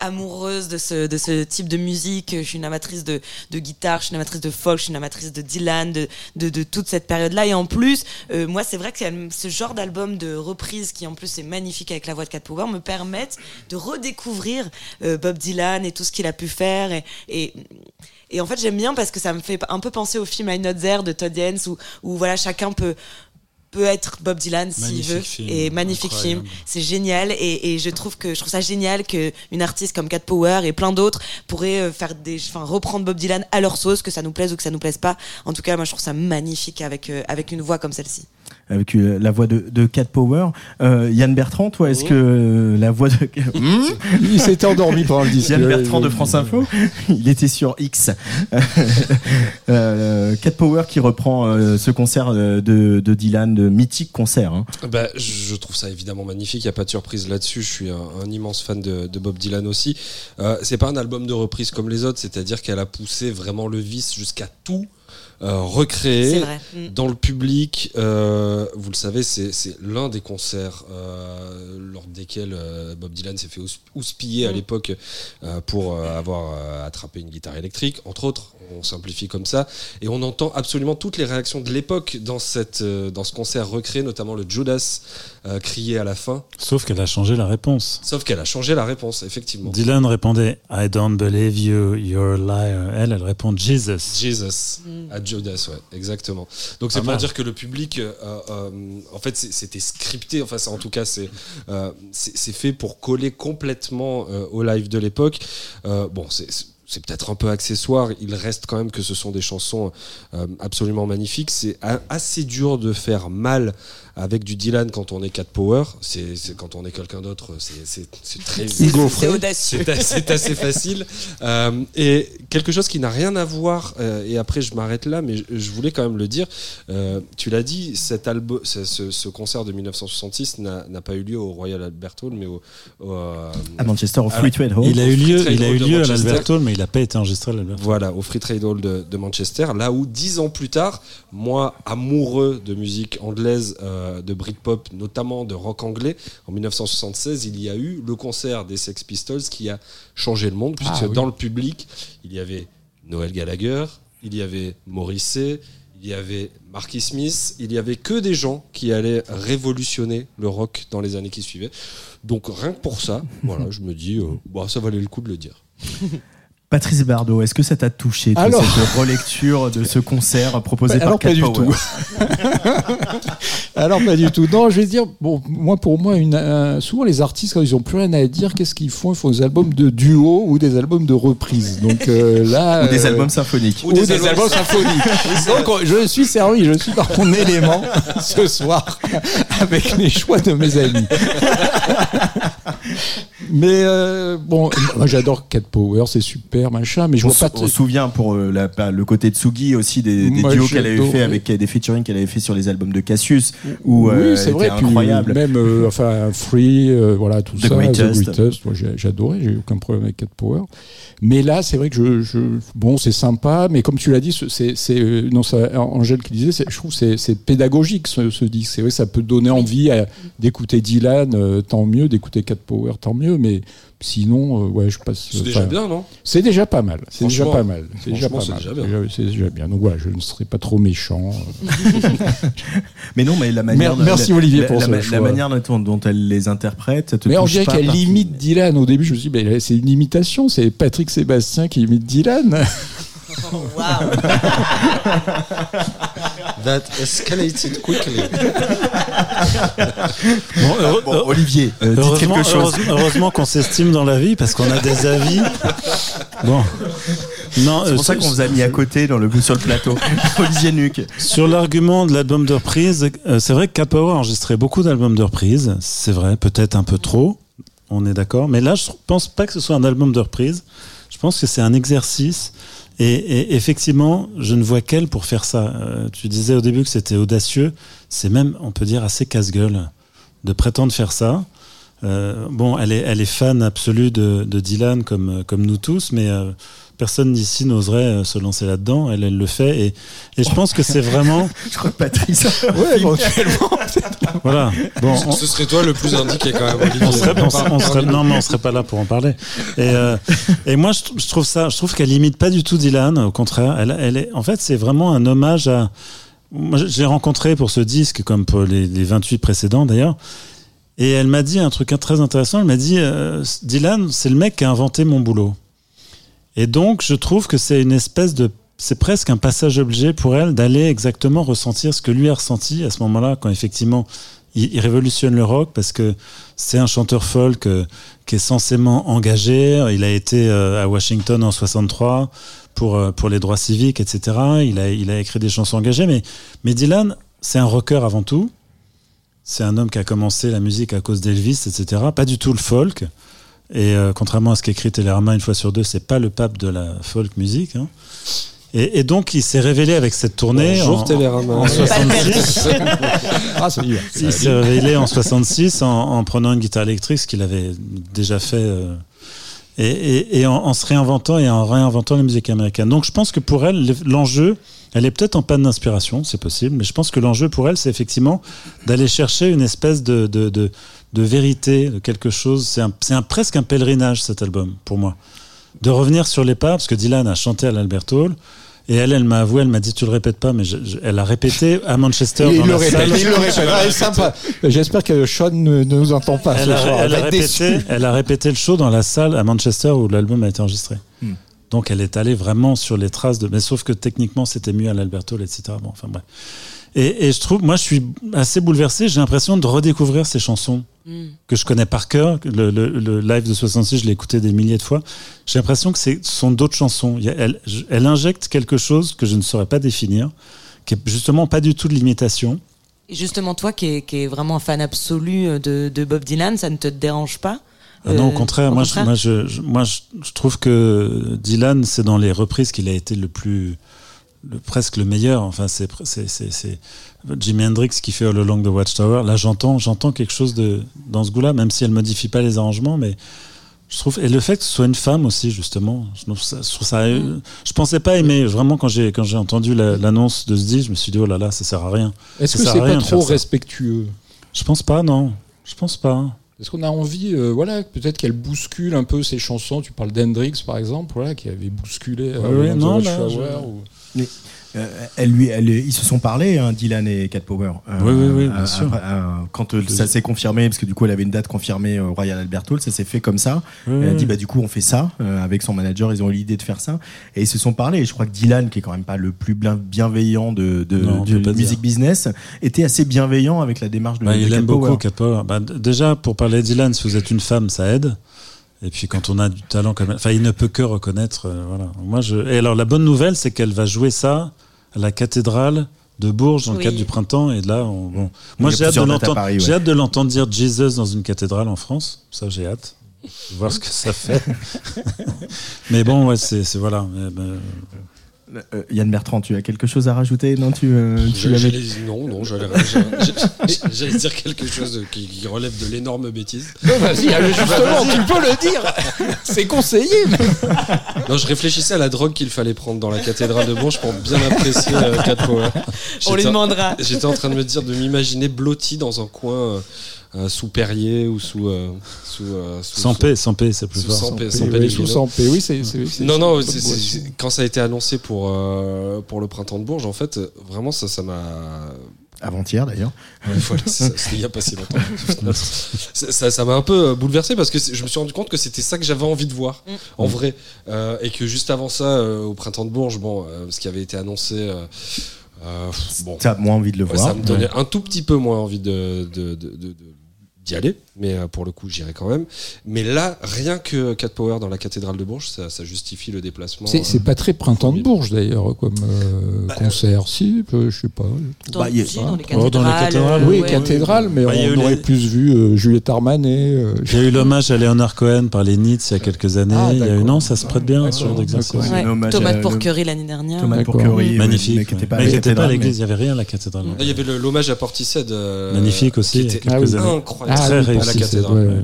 amoureuse de ce, de ce type de musique. Je suis une amatrice de, de guitare, je suis une amatrice de folk, je suis une amatrice de Dylan, de, de, de toute cette période-là. Et en plus, euh, moi c'est vrai que ce genre d'album de reprise qui en plus est magnifique avec la voix de Cat Power me permettent de redécouvrir euh, Bob Dylan et tout ce qu'il a pu faire. Et, en fait j'aime bien parce que ça me fait un peu penser au film I'm Not There de Todd Haynes où, où voilà chacun peut peut être Bob Dylan s'il veut. film, et magnifique incroyable. film c'est génial. Et, et je trouve que je trouve ça génial que une artiste comme Cat Power et plein d'autres pourraient euh, faire des enfin reprendre Bob Dylan à leur sauce que ça nous plaise ou que ça nous plaise pas. En tout cas moi je trouve ça magnifique avec euh, avec une voix comme celle-ci avec euh, la voix de, de Cat Power euh, Yann Bertrand toi est-ce que euh, la voix de Hmm Il s'était endormi pendant le disque. Yann Bertrand de France Info, [LAUGHS] il était sur X. [LAUGHS] euh, Cat Power qui reprend euh, ce concert de, de Dylan, de mythique concert. hein. Bah, je trouve ça évidemment magnifique, il n'y a pas de surprise là-dessus. Je suis un, un immense fan de, de Bob Dylan aussi. Euh, c'est pas un album de reprise comme les autres, c'est-à-dire qu'elle a poussé vraiment le vice jusqu'à tout. Euh, vrai. Mm. dans le public. euh, vous le savez, c'est l'un des concerts euh, lors desquels euh, Bob Dylan s'est fait hous- houspiller à Mm. l'époque euh, pour euh, avoir euh, attrapé une guitare électrique, entre autres. On simplifie comme ça. Et on entend absolument toutes les réactions de l'époque dans, cette, euh, dans ce concert recréé, notamment le Judas euh, crié à la fin. Sauf qu'elle a changé la réponse. Sauf qu'elle a changé la réponse, effectivement. Dylan répondait I don't believe you, you're a liar. Elle, elle répond Jesus. Jesus à Judas, ouais, exactement. Donc c'est Pas pour dire que le public, euh, euh, en fait, c'est- c'était scripté. Enfin, c'est- en tout cas, c'est euh, c'est c'est fait pour coller complètement euh, au live de l'époque. Bon, c'est c'est- c'est peut-être un peu accessoire. Il reste quand même que ce sont des chansons euh, absolument magnifiques. C'est assez dur de faire mal avec du Dylan quand on est Cat Power, c'est quand on est quelqu'un d'autre, c'est très C'est audacieux. c'est assez, facile. Euh, et quelque chose qui n'a rien à voir, euh, et après je m'arrête là, mais je, je voulais quand même le dire. euh, tu l'as dit, cet album, ce, ce- ce concert de 1966 n'a pas eu lieu au Royal Albert Hall, mais au. au, euh, À Manchester, au Free Trade Hall. Il a eu Free lieu, Trade il a Hall eu lieu à l'Albert Hall, mais il n'a pas été enregistré à l'Albert Hall. Voilà, au Free Trade Hall de, de Manchester, là où dix ans plus tard, moi, amoureux de musique anglaise, euh, de Britpop, notamment de rock anglais, en 1976, il y a eu le concert des Sex Pistols qui a changé le monde, puisque Ah oui. dans le public, il y avait Noël Gallagher, il y avait Morrissey, il y avait Marky Smith, il y avait que des gens qui allaient révolutionner le rock dans les années qui suivaient. Donc rien que pour ça, [LAUGHS] voilà, je me dis, euh, bah, ça valait le coup de le dire. [LAUGHS] Patrice Bardot, est-ce que ça t'a touché, toi, Alors- cette relecture de ce concert proposé Alors, par Cat pas du Power tout. [LAUGHS] Alors pas du tout. Non, je vais dire, bon, moi pour moi, une, un- souvent les artistes quand ils ont plus rien à dire, qu'est-ce qu'ils font? Ils font des albums de duo ou des albums de reprise. Donc euh, [LAUGHS] là, Ou des euh, albums symphoniques. ou des, albums symphoniques. Donc je suis servi, je suis dans mon [LAUGHS] élément ce soir avec les choix de mes amis. Mais euh, bon, moi j'adore Cat Power, c'est super, machin, mais je On, vois se- pas. on se souvient pour euh, la- le côté de Sugi aussi des, duos qu'elle avait fait avec des featuring qu'elle avait fait sur les albums de Cassius où oui, euh, c'est vrai. puis. Même, euh, [LAUGHS] enfin, Free, voilà, tout The ça. Greatest. The Greatest. Moi, j'ai j'ai adoré, j'ai eu aucun problème avec Cat Power. Mais là, c'est vrai que je, je bon, c'est sympa, mais comme tu l'as dit, ce- c'est, non, ça, Angèle qui disait, je trouve que c'est, c'est pédagogique ce, ce disque. C'est vrai, ça peut donner envie d'écouter Dylan, euh, tant mieux, d'écouter Cat Power, tant mieux, mais sinon, euh, ouais, je passe. C'est déjà enfin, bien, non? C'est déjà pas mal. C'est déjà Franchement, pas mal. C'est déjà pas c'est mal. déjà bien. C'est déjà bien. Donc voilà, je ne serai pas trop méchant. [LAUGHS] Mais non, mais la manière. Mer- merci, la- Olivier, la- pour la, ce la choix. manière dont, dont elle les interprète. te Mais on dirait qu'elle limite Dylan. Au début, je me suis dit, mais c'est une imitation. C'est Patrick Sébastien qui imite Dylan. [LAUGHS] [LAUGHS] That escalated quickly. [LAUGHS] Bon, heureux- Bon, Olivier, euh, dites heureusement, quelque chose. heureusement- heureusement qu'on s'estime dans la vie parce qu'on a des avis. Bon. Non, C'est euh, pour ça sur- qu'on vous a mis à côté dans le, sur le plateau. Olivier Nuc. Sur l'argument de l'album de reprise, euh, c'est vrai que Capower a enregistré beaucoup d'albums de reprise. C'est vrai, peut-être un peu trop. On est d'accord. Mais là, je pense pas que ce soit un album de reprise. Je pense que c'est un exercice. Et, et effectivement, je ne vois qu'elle pour faire ça. Euh, tu disais au début que c'était audacieux. C'est même, on peut dire, assez casse-gueule de prétendre faire ça. Euh, bon, elle est, elle est fan absolue de, de Dylan comme, comme nous tous, mais euh, personne d'ici n'oserait euh, se lancer là-dedans. Elle, elle le fait. Et, et je pense que c'est vraiment. [LAUGHS] Je crois que Patrice. ouais, éventuellement. [LAUGHS] Voilà. Bon, on, Ce serait toi le plus indiqué quand même, Olivier. on serait, on serait- on serait- non, mais on serait pas là pour en parler. Et, euh, et moi, je, je trouve ça, je trouve qu'elle imite pas du tout Dylan. Au contraire, elle, elle est, en fait, c'est vraiment un hommage à. Moi, j'ai rencontré pour ce disque, comme pour les, les 28 précédents d'ailleurs. Et elle m'a dit un truc très intéressant. Elle m'a dit euh, Dylan, c'est le mec qui a inventé mon boulot. Et donc, je trouve que c'est une espèce de. C'est presque un passage obligé pour elle d'aller exactement ressentir ce que lui a ressenti à ce moment-là, quand effectivement il, révolutionne le rock, parce que c'est un chanteur folk euh, qui est censément engagé. Il a été euh, à Washington en 63 pour, euh, pour les droits civiques, etc. Il a, il a écrit des chansons engagées, mais, mais Dylan, c'est un rocker avant tout. C'est un homme qui a commencé la musique à cause d'Elvis, etc. Pas du tout le folk. Et euh, contrairement à ce qu'écrit Télérama une fois sur deux, c'est pas le pape de la folk musique. hein. Et, et donc il s'est révélé avec cette tournée Bonjour en, Télérama. en 66. Ah. Il s'est révélé en 66 en, en prenant une guitare électrique, ce qu'il avait déjà fait, euh, et, et- et en, en se réinventant et en réinventant la musique américaine. Donc je pense que pour elle, le- l'enjeu, elle est peut-être en panne d'inspiration, c'est possible, mais je pense que l'enjeu pour elle, c'est effectivement d'aller chercher une espèce de, de, de, de vérité, de quelque chose. C'est un, presque un pèlerinage cet album, pour moi. De revenir sur les pas, parce que Dylan a chanté à l'Albert Hall. Et elle, elle m'a avoué, elle m'a dit, tu le répètes pas, mais je- je- elle a répété à Manchester. Il dans le la répète, salle. il le répète. Ah, c'est sympa. J'espère que Sean ne, ne nous entend pas Elle ce a, soir. elle a répété, elle a répété le show dans la salle à Manchester où l'album a été enregistré. Hmm. Donc elle est allée vraiment sur les traces de. Mais sauf que techniquement c'était mieux à l'Albert Hall, etc. Bon, enfin bref. Et, et je trouve, moi je suis assez bouleversé. J'ai l'impression de redécouvrir ces chansons que je connais par cœur. Le, le- le live de 66, je l'ai écouté des milliers de fois. J'ai l'impression que ce sont d'autres chansons. Elle, elle injecte quelque chose que je ne saurais pas définir, qui est justement pas du tout de l'imitation. Et justement, toi qui es, qui vraiment un fan absolu euh, de, de Bob Dylan, ça ne te dérange pas Ah non, au Euh, contraire, au moi, contraire Je, moi, je, je- moi je, je trouve que Dylan, c'est dans les reprises qu'il a été le plus, le, presque le meilleur. Enfin, c'est, Jimi Hendrix qui fait All Along the Watchtower. Là, j'entends, j'entends quelque chose de, dans ce goût-là, même si elle modifie pas les arrangements, mais je trouve, et le fait que ce soit une femme aussi, justement, je trouve ça, je trouve ça, euh, je pensais pas aimer, vraiment, quand j'ai, quand j'ai entendu la- l'annonce de ce disque, je me suis dit, oh là là, ça sert à rien. Est-ce Ça que c'est pas trop respectueux? Je pense pas, non. Je pense pas. Est-ce qu'on a envie, euh, voilà, peut-être qu'elle bouscule un peu ses chansons Tu parles d'Hendrix, par exemple, voilà, qui avait bousculé euh, Oui, non, là, Watchtower, je- ou- Mais, euh, elle lui, elle, ils se sont parlé, hein, Dylan et Cat Power. Euh, Oui, oui, oui, bien euh, sûr. euh, quand euh, ça s'est confirmé, parce que du coup, elle avait une date confirmée au Royal Albert Hall, ça s'est fait comme ça. Oui, elle a dit, bah, du coup, on fait ça. euh, avec son manager, ils ont eu l'idée de faire ça. Et ils se sont parlé. Et je crois que Dylan, qui est quand même pas le plus bienveillant de, de, Non, de music business, était assez bienveillant avec la démarche de, Bah, de il Cat aime Power. beaucoup Cat Power. Bah, déjà, pour parler de Dylan, si vous êtes une femme, ça aide. Et puis quand on a du talent comme enfin, il ne peut que reconnaître. euh, voilà. Moi, je. Et alors, la bonne nouvelle, c'est qu'elle va jouer ça à la cathédrale de Bourges dans le Oui. cadre du printemps. Et là, on- bon. Moi, j'ai hâte de l'entendre. Ouais. J'ai hâte de l'entendre dire Jesus dans une cathédrale en France. Ça, j'ai hâte. de Voir ce que ça fait. [LAUGHS] Mais bon, ouais, c'est c'est- voilà. Mais, ben, Euh, Yann Bertrand, tu as quelque chose à rajouter Non, tu, euh, tu avais- non, non, [LAUGHS] j'allais dire quelque chose qui, qui relève de l'énorme bêtise. Non, vas-y, allez, [LAUGHS] justement, tu peux le dire C'est conseillé mais- [LAUGHS] Non, je réfléchissais à la drogue qu'il fallait prendre dans la cathédrale de Bourges pour bien apprécier euh, Cat Power. On lui demandera. J'étais en train de me dire de m'imaginer blotti dans un coin euh, sous Perrier ou sous euh, sous, euh, sous- sans paix, sans paix, c'est plus Sous fort. sans paix, Oui, sans oui, sans paix, oui, c'est. c'est- Non, non, c'est- c'est- c'est- c'est- quand ça a été annoncé pour, euh, pour le printemps de Bourges, en fait, vraiment, ça ça m'a. Avant-hier d'ailleurs. Ouais, voilà, c'est ça, c'était il y a pas si longtemps. Ça- ça ça m'a un peu euh, bouleversé parce que je me suis rendu compte que c'était ça que j'avais envie de voir, Mm. en vrai. Euh, et que juste avant ça, euh, au printemps de Bourges, bon, euh, ce qui avait été annoncé. euh, euh, bon, Tu as moins envie de le Ouais, voir. ça me donnait un tout petit peu moins envie de, de- de- de- de- d'y aller, mais euh, pour le coup, j'irai quand même. Mais là, rien que Cat Power dans la cathédrale de Bourges, ça, ça justifie le déplacement. C'est euh, c'est pas très printemps de Bourges d'ailleurs comme euh, Bah, concert, si, je sais pas. Dans, Bah, il y a- si, dans les Oh, dans les cathédrales. oui, ouais. cathédrale, mais Bah, on aurait les- plus vu euh, Juliette Armanet. euh, Il y a eu l'hommage à Leonard Cohen par les Nits il y a quelques années. Ah, il y a eu, non, ça se prête bien, ce genre d'exercice. Ouais. Thomas de Porquerie l'année dernière. Thomas de D'accord. Porquerie, oui, Magnifique. mais qui était pas à l'église, mais- il y avait rien à la cathédrale. Il y avait l'hommage à Portishead. Magnifique aussi, Qui il y a était quelques Ah oui. années. incroyable. Ah Très oui, réussi, à la cathédrale. ouais, ouais.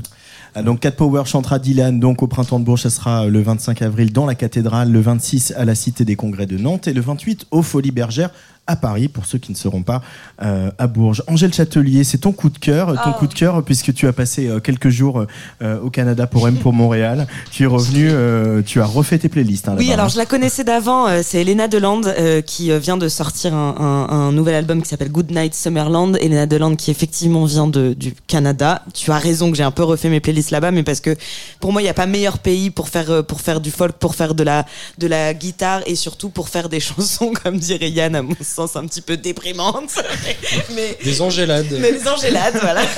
Ah, donc Cat Power chantera Dylan donc au printemps de Bourges, ça sera le 25 avril dans la cathédrale, le 26 à la Cité des Congrès de Nantes et le 28 aux Folies Bergères à Paris pour ceux qui ne seront pas euh, à Bourges. Angèle Châtelier, c'est ton coup de cœur, ton Ah. coup de cœur puisque tu as passé euh, quelques jours euh, au Canada pour M pour Montréal. [LAUGHS] Tu es revenu, euh, tu as refait tes playlists. hein, Oui, alors hein. je la connaissais d'avant. euh, c'est Elena Deland euh, qui vient de sortir un, un- un nouvel album qui s'appelle Good Night Summerland. Elena Deland qui effectivement vient de, du Canada. Tu as raison que j'ai un peu refait mes playlists là-bas, mais parce que pour moi il n'y a pas meilleur pays pour faire pour faire du folk, pour faire de la de la guitare et surtout pour faire des [LAUGHS] chansons comme dirait Yann à mon sens un petit peu déprimantes. [LAUGHS] mais Des angélades. mais les angélades, voilà. [LAUGHS]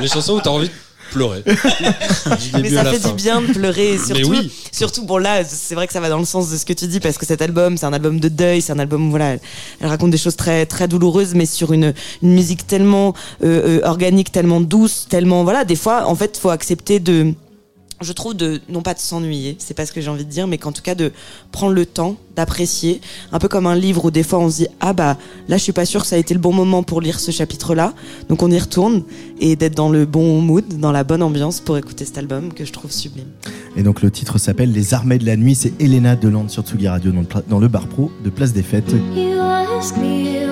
Les chansons où t'as envie de pleurer. [LAUGHS] Mais ça fait du bien de pleurer surtout, oui. surtout bon là, c'est vrai que ça va dans le sens de ce que tu dis parce que cet album, c'est un album de deuil, c'est un album voilà, elle, elle raconte des choses très très douloureuses, mais sur une, une musique tellement euh, euh, organique, tellement douce, tellement voilà, des fois en fait, faut accepter de je trouve de non pas de s'ennuyer, c'est pas ce que j'ai envie de dire, mais qu'en tout cas de prendre le temps d'apprécier, un peu comme un livre où des fois on se dit ah bah là je suis pas sûr que ça a été le bon moment pour lire ce chapitre-là, donc on y retourne et d'être dans le bon mood, dans la bonne ambiance pour écouter cet album que je trouve sublime. Et donc le titre s'appelle Les Armées de la Nuit, c'est Elena Deland sur Tsugi Radio dans le, pla- dans le bar pro de Place des Fêtes. You ask me what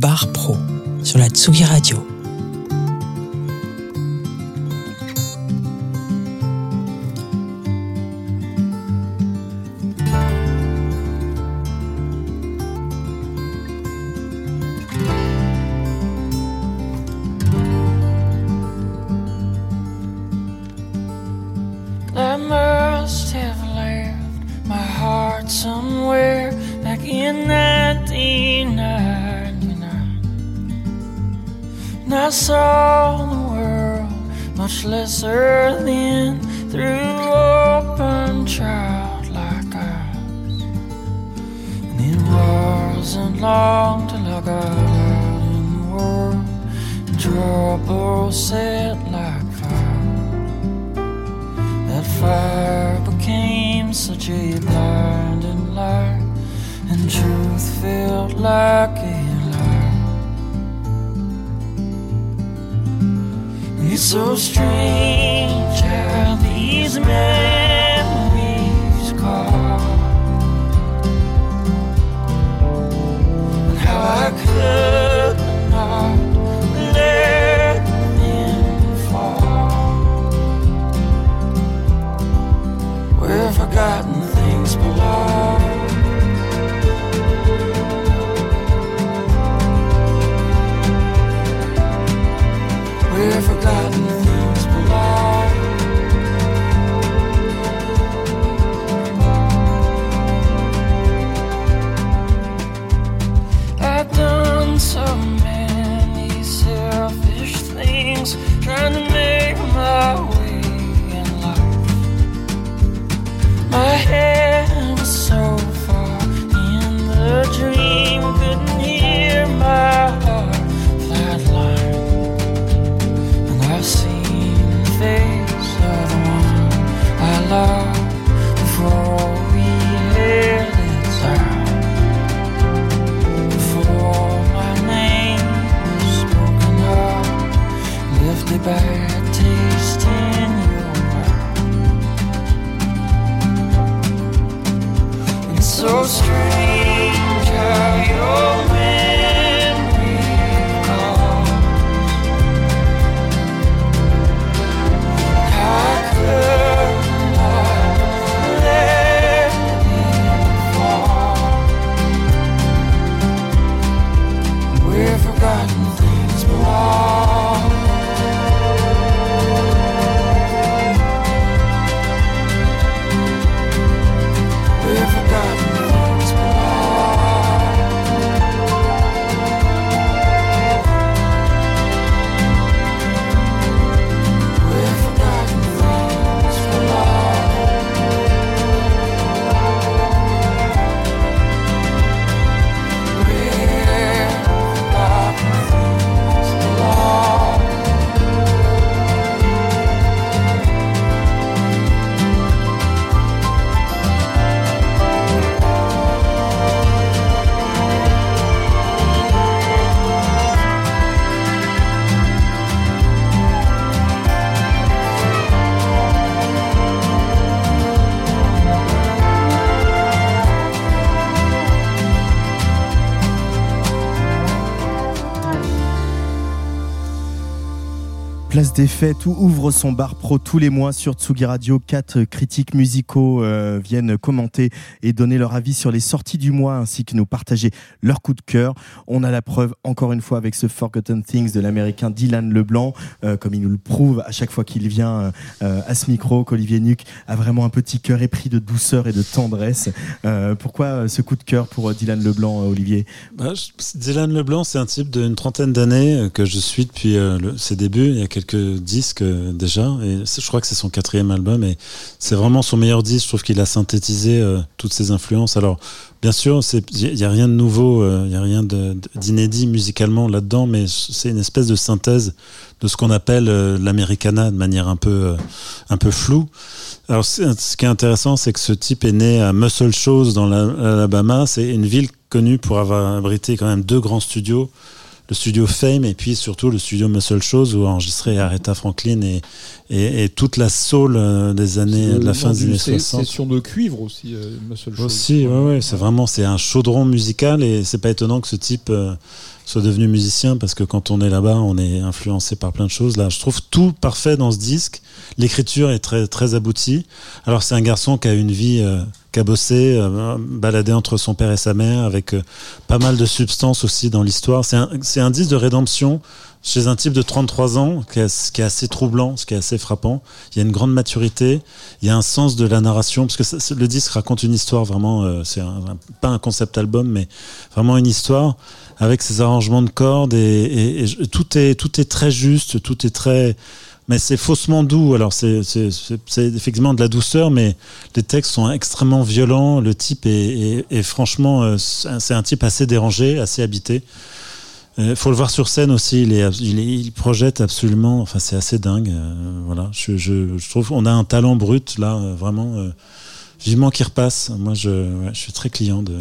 bar pro sur la Tsugi Radio. Des fêtes où ouvre son bar pro tous les mois sur Tsugi Radio. Quatre critiques musicaux euh, viennent commenter et donner leur avis sur les sorties du mois ainsi que nous partager leur coup de cœur. On a la preuve encore une fois avec ce Forgotten Things de l'américain Dylan Leblanc, euh, comme il nous le prouve à chaque fois qu'il vient euh, à ce micro, qu'Olivier Nuc a vraiment un petit cœur épris de douceur et de tendresse. Pourquoi ce coup de cœur pour Dylan Leblanc, Olivier? Bah, Dylan Leblanc, c'est un type d'une trentaine d'années que je suis depuis ses débuts. Il y a quelques disques euh, déjà, et je crois que c'est son quatrième album. Et c'est vraiment son meilleur disque. Je trouve qu'il a synthétisé euh, toutes ses influences. Alors, bien sûr, il n'y a rien de nouveau, euh, il n'y a rien d'inédit musicalement là-dedans, mais c'est une espèce de synthèse de ce qu'on appelle euh, l'americana de manière un peu, euh, un peu floue. Alors, ce qui est intéressant, c'est que ce type est né à Muscle Shoals dans la- l'Alabama. C'est une ville connue pour avoir abrité quand même deux grands studios. Le studio Fame et puis surtout le studio Muscle Shows où a enregistré Aretha Franklin et, et, et toute la soul euh, des années de la fin des années 60. Session de cuivre aussi, euh, Muscle Shoals. Aussi, ouais, ouais, c'est vraiment c'est un chaudron musical et c'est pas étonnant que ce type euh, soit devenu musicien parce que quand on est là-bas, on est influencé par plein de choses. Là, je trouve tout parfait dans ce disque. L'écriture est très très aboutie. Alors c'est un garçon qui a une vie euh, qui a bossé, euh, baladé entre son père et sa mère, avec euh, pas mal de substances aussi dans l'histoire. C'est un, un disque de rédemption chez un type de 33 ans, qui est, ce qui est assez troublant, ce qui est assez frappant. Il y a une grande maturité, il y a un sens de la narration, parce que le disque raconte une histoire vraiment, euh, c'est pas un concept album, mais vraiment une histoire avec ses arrangements de cordes et, et- tout est tout est très juste, tout est très mais c'est faussement doux. Alors c'est effectivement de la douceur, mais les textes sont extrêmement violents. Le type est, franchement, euh, c'est un- type assez dérangé, assez habité. Il faut le voir sur scène aussi. Il, est, il, projette absolument. Enfin, c'est assez dingue. euh, voilà. Je, trouve qu'on a un talent brut là, euh, vraiment. euh, vivement qu'il repasse. Moi, je, je suis très client de,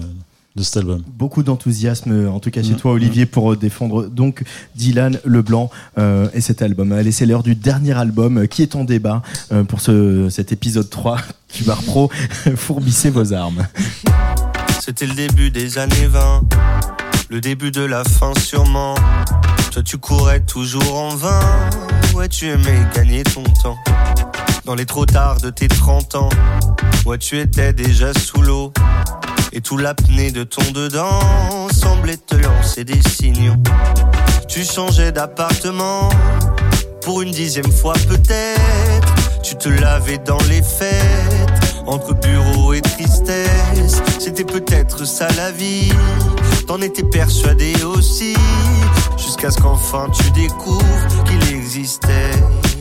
de cet album. Beaucoup d'enthousiasme, en tout cas chez Mm. toi, Olivier, pour euh, défendre donc Dylan Leblanc euh, et cet album. Allez, c'est l'heure du dernier album euh, qui est en débat euh, pour ce, cet épisode 3 du Bar Pro. [LAUGHS] Fourbissez vos armes. C'était le début des années 20, le début de la fin sûrement. Toi tu courais toujours en vain, ouais tu aimais gagner ton temps. Dans les trop tard de tes 30 ans, ouais tu étais déjà sous l'eau. Et tout l'apnée de ton dedans semblait te lancer des signaux. Tu changeais d'appartement, pour une dixième fois peut-être. Tu te lavais dans les fêtes, entre bureau et tristesse. C'était peut-être ça la vie, t'en étais persuadé aussi. Jusqu'à ce qu'enfin tu découvres qu'il existait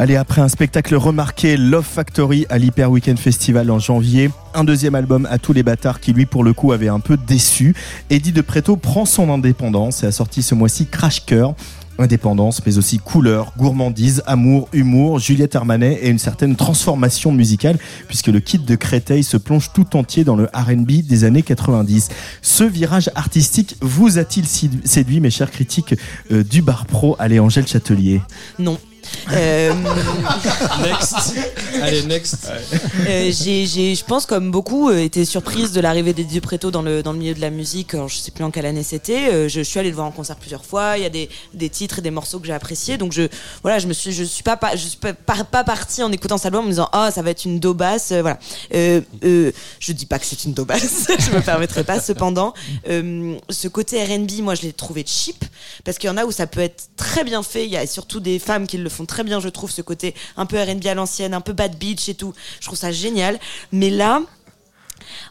Allez, après un spectacle remarqué, Love Factory à l'Hyper Weekend Festival en janvier, un deuxième album à tous les bâtards qui lui pour le coup avait un peu déçu. Eddie de Preto prend son indépendance et a sorti ce mois-ci Crash Cœur. Indépendance, mais aussi couleur, gourmandise, amour, humour, Juliette Armanet et une certaine transformation musicale, puisque le kit de Créteil se plonge tout entier dans le RB des années 90. Ce virage artistique vous a-t-il sédu- séduit, mes chers critiques euh, du bar pro? Allez, Angèle Châtelier. Non. Euh, Next. Allez, next. Euh, j'ai, j'ai, je pense, comme beaucoup, euh, été surprise de l'arrivée d'Eddie Preto dans le, dans le milieu de la musique. Alors, je sais plus en quelle année c'était. Euh, je, je suis allée le voir en concert plusieurs fois. Il y a des, des titres et des morceaux que j'ai appréciés. Donc, je, voilà, je me suis, je suis pas, pas, je suis pas, pas, pas partie en écoutant cet album en me disant, ah, ça va être une daubasse. Euh, voilà. Euh, euh, je dis pas que c'est une daubasse. [LAUGHS] je me permettrai pas. Cependant, euh, ce côté R&B, moi, je l'ai trouvé cheap parce qu'il y en a où ça peut être très bien fait. Il y a surtout des femmes qui le font très bien, je trouve, ce côté un peu R&B à l'ancienne, un peu bad beach et tout. Je trouve ça génial. Mais là,